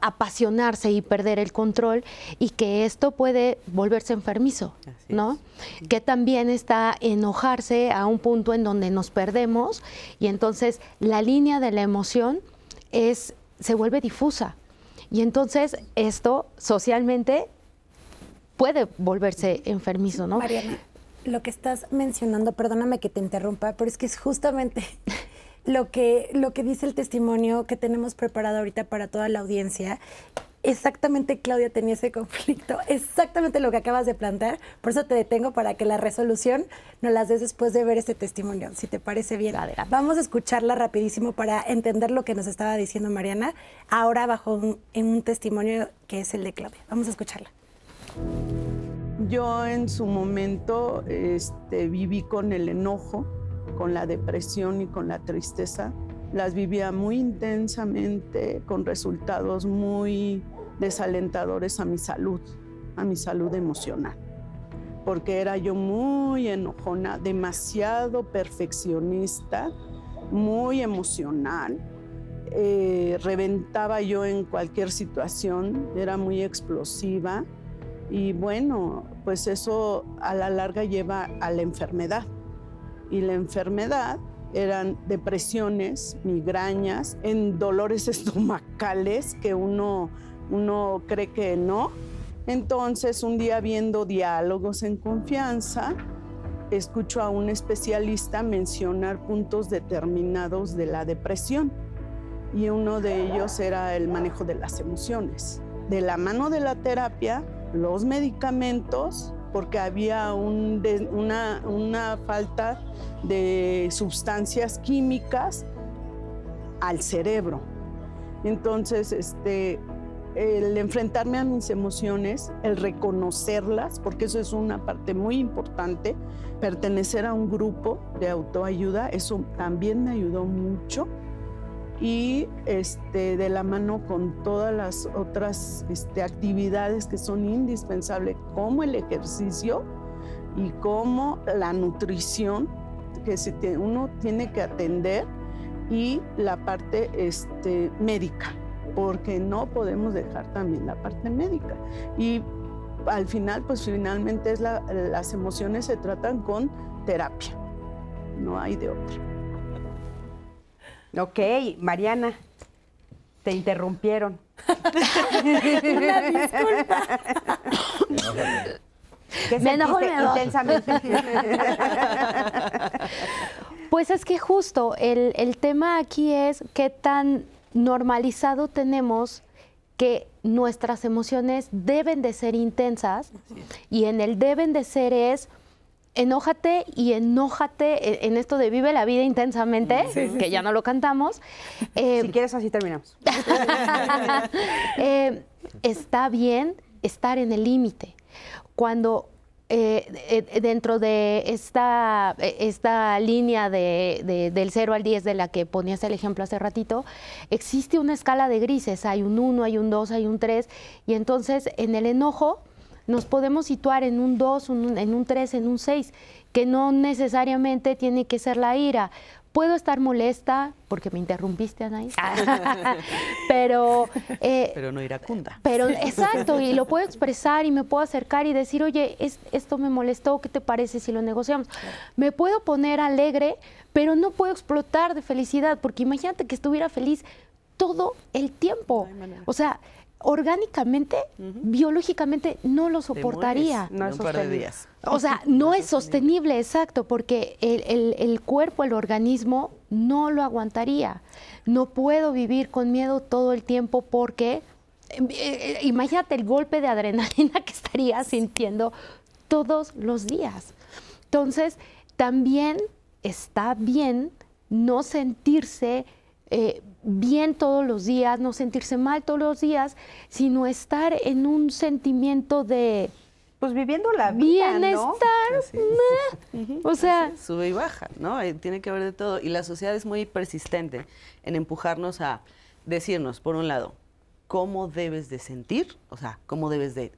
apasionarse y perder el control y que esto puede volverse enfermizo, ¿no? Que también está enojarse a un punto en donde nos perdemos y entonces la línea de la emoción es se vuelve difusa. Y entonces esto socialmente puede volverse enfermizo, ¿no? Mariana, lo que estás mencionando, perdóname que te interrumpa, pero es que es justamente (laughs) lo que, lo que dice el testimonio que tenemos preparado ahorita para toda la audiencia. Exactamente Claudia tenía ese conflicto, (laughs) exactamente lo que acabas de plantear. Por eso te detengo para que la resolución nos las des después de ver este testimonio, si te parece bien. Vamos a escucharla rapidísimo para entender lo que nos estaba diciendo Mariana, ahora bajo en un testimonio que es el de Claudia. Vamos a escucharla. Yo en su momento este, viví con el enojo, con la depresión y con la tristeza las vivía muy intensamente con resultados muy desalentadores a mi salud, a mi salud emocional, porque era yo muy enojona, demasiado perfeccionista, muy emocional, eh, reventaba yo en cualquier situación, era muy explosiva y bueno, pues eso a la larga lleva a la enfermedad. Y la enfermedad eran depresiones, migrañas, en dolores (laughs) estomacales que uno, uno cree que no. Entonces, un día viendo diálogos en confianza, escucho a un especialista mencionar puntos determinados de la depresión y uno de ellos era el manejo de las emociones. De la mano de la terapia, los medicamentos porque había una, falta de sustancias químicas al cerebro. Entonces, este, el enfrentarme a mis emociones, el reconocerlas, porque eso es una parte muy importante, pertenecer a un grupo de autoayuda, eso también me ayudó mucho y este, de la mano con todas las otras este, actividades que son indispensables, como el ejercicio y como la nutrición que uno tiene que atender y la parte este, médica, porque no podemos dejar también la parte médica. Y al final, pues finalmente es las emociones se tratan con terapia, no hay de otra. Ok, Mariana, te interrumpieron. (laughs) Una disculpa. me enojo intensamente. (laughs) pues es que justo el, el tema aquí es qué tan normalizado tenemos que nuestras emociones deben de ser intensas y en el deben de ser es enójate y enójate en esto de vive la vida intensamente, que ya no lo cantamos. Eh, si quieres, así terminamos. (laughs) Eh, está bien estar en el límite. Cuando eh, dentro de esta, esta línea de, del 0 al 10 de la que ponías el ejemplo hace ratito, existe una escala de grises. Hay un 1, hay un 2, hay un 3. Y entonces en el enojo nos podemos situar en un 2, en un 3, en un 6, que no necesariamente tiene que ser la ira. Puedo estar molesta porque me interrumpiste, Anaís, (laughs) pero... Eh, pero no iracunda. Pero, exacto, y lo puedo expresar y me puedo acercar y decir, oye, esto me molestó, ¿qué te parece si lo negociamos? Me puedo poner alegre, pero no puedo explotar de felicidad, porque imagínate que estuviera feliz todo el tiempo. o sea, orgánicamente, biológicamente, no lo soportaría. No es sostenible. O sea, (laughs) no, es sostenible, exacto, porque el, cuerpo, el organismo, no lo aguantaría. No puedo vivir con miedo todo el tiempo porque, eh, eh, imagínate el golpe de adrenalina (laughs) que estaría sintiendo todos los días. Entonces, también está bien no sentirse eh, bien todos los días, no sentirse mal todos los días, sino estar en un sentimiento de pues viviendo la vida, bienestar, (laughs) o sea, sube y baja, ¿no? Eh, tiene que haber de todo y la sociedad es muy persistente en empujarnos a decirnos, por un lado, cómo debes de sentir, o sea, cómo debes de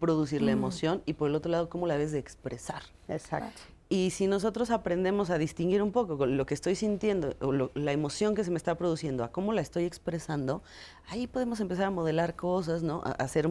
producir la emoción y por el otro lado, cómo la debes de expresar. Exacto. Y si nosotros aprendemos a distinguir un poco lo que estoy sintiendo, o la emoción que se me está produciendo, a cómo la estoy expresando, ahí podemos empezar a modelar cosas, ¿no? A hacer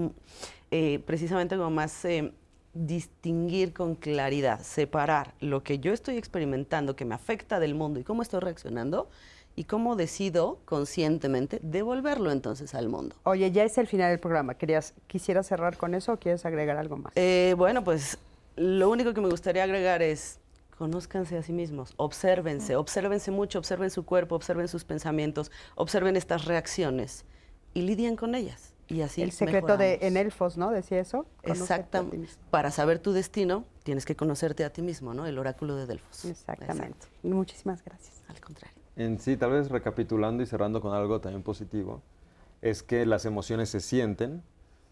eh, precisamente como más eh, distinguir con claridad, separar lo que yo estoy experimentando, que me afecta del mundo y cómo estoy reaccionando, y cómo decido conscientemente devolverlo entonces al mundo. Oye, ya es el final del programa. ¿Querías, ¿Quisieras cerrar con eso o quieres agregar algo más? Eh, bueno, pues lo único que me gustaría agregar es, conózcanse a sí mismos, obsérvense, obsérvense mucho, observen su cuerpo, observen sus pensamientos, observen estas reacciones y lidien con ellas. y así El secreto de en Elfos, ¿no? Decía eso. Exactamente. Para saber tu destino, tienes que conocerte a ti mismo, ¿no? El oráculo de Delfos. Exactamente. Muchísimas gracias. Al contrario. En sí, tal vez recapitulando y cerrando con algo también positivo, es que las emociones se sienten,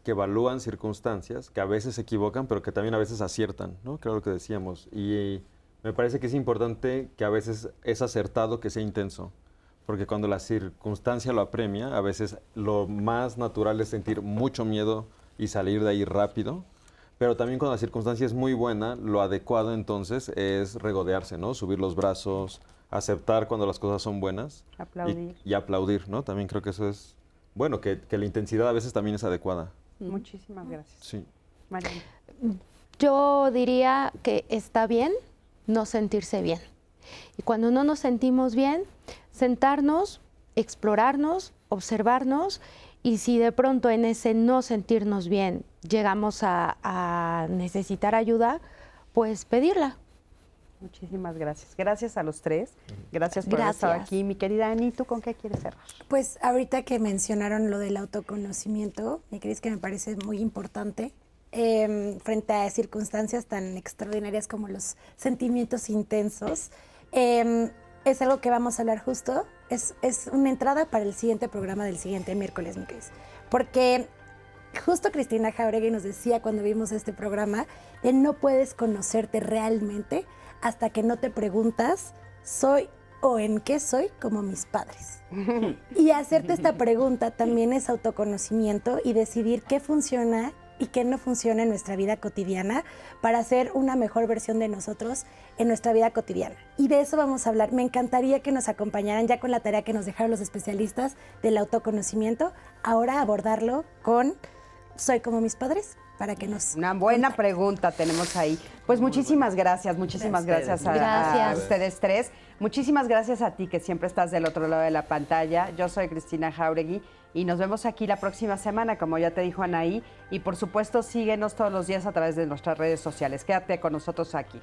que evalúan circunstancias, que a veces se equivocan, pero que también a veces aciertan, ¿no? Creo lo que decíamos. Y me parece que es importante que a veces es acertado que sea intenso, porque cuando la circunstancia lo apremia, a veces lo más natural es sentir mucho miedo y salir de ahí rápido, pero también cuando la circunstancia es muy buena, lo adecuado entonces es regodearse, ¿no? Subir los brazos, aceptar cuando las cosas son buenas. Aplaudir. Y, aplaudir, ¿no? También creo que eso es, bueno, que, la intensidad a veces también es adecuada. Muchísimas gracias. Sí. Yo diría que está bien no sentirse bien. Y cuando no nos sentimos bien, sentarnos, explorarnos, observarnos y si de pronto en ese no sentirnos bien llegamos a, necesitar ayuda, pues pedirla. Muchísimas gracias. Gracias a los tres. Gracias por estar aquí. Mi querida Ani, ¿tú con qué quieres cerrar? Pues ahorita que mencionaron lo del autoconocimiento, me crees que me parece muy importante Em, frente a circunstancias tan extraordinarias como los sentimientos intensos. Em, es algo que vamos a hablar justo. Es, es, una entrada para el siguiente programa del siguiente miércoles, mi Porque justo Cristina Jauregui nos decía cuando vimos este programa, que no puedes conocerte realmente hasta que no te preguntas, ¿soy o en qué soy como mis padres? (laughs) y hacerte esta pregunta también es autoconocimiento y decidir qué funciona y qué no funciona en nuestra vida cotidiana para ser una mejor versión de nosotros en nuestra vida cotidiana. Y de eso vamos a hablar. Me encantaría que nos acompañaran ya con la tarea que nos dejaron los especialistas del autoconocimiento, ahora abordarlo con Soy como mis padres para que nos... Una buena pregunta tenemos ahí. Pues muchísimas gracias, muchísimas gracias, a, ustedes tres. Muchísimas gracias a ti que siempre estás del otro lado de la pantalla. Yo soy Cristina Jauregui y nos vemos aquí la próxima semana, como ya te dijo Anaí. Y por supuesto, síguenos todos los días a través de nuestras redes sociales. Quédate con nosotros aquí.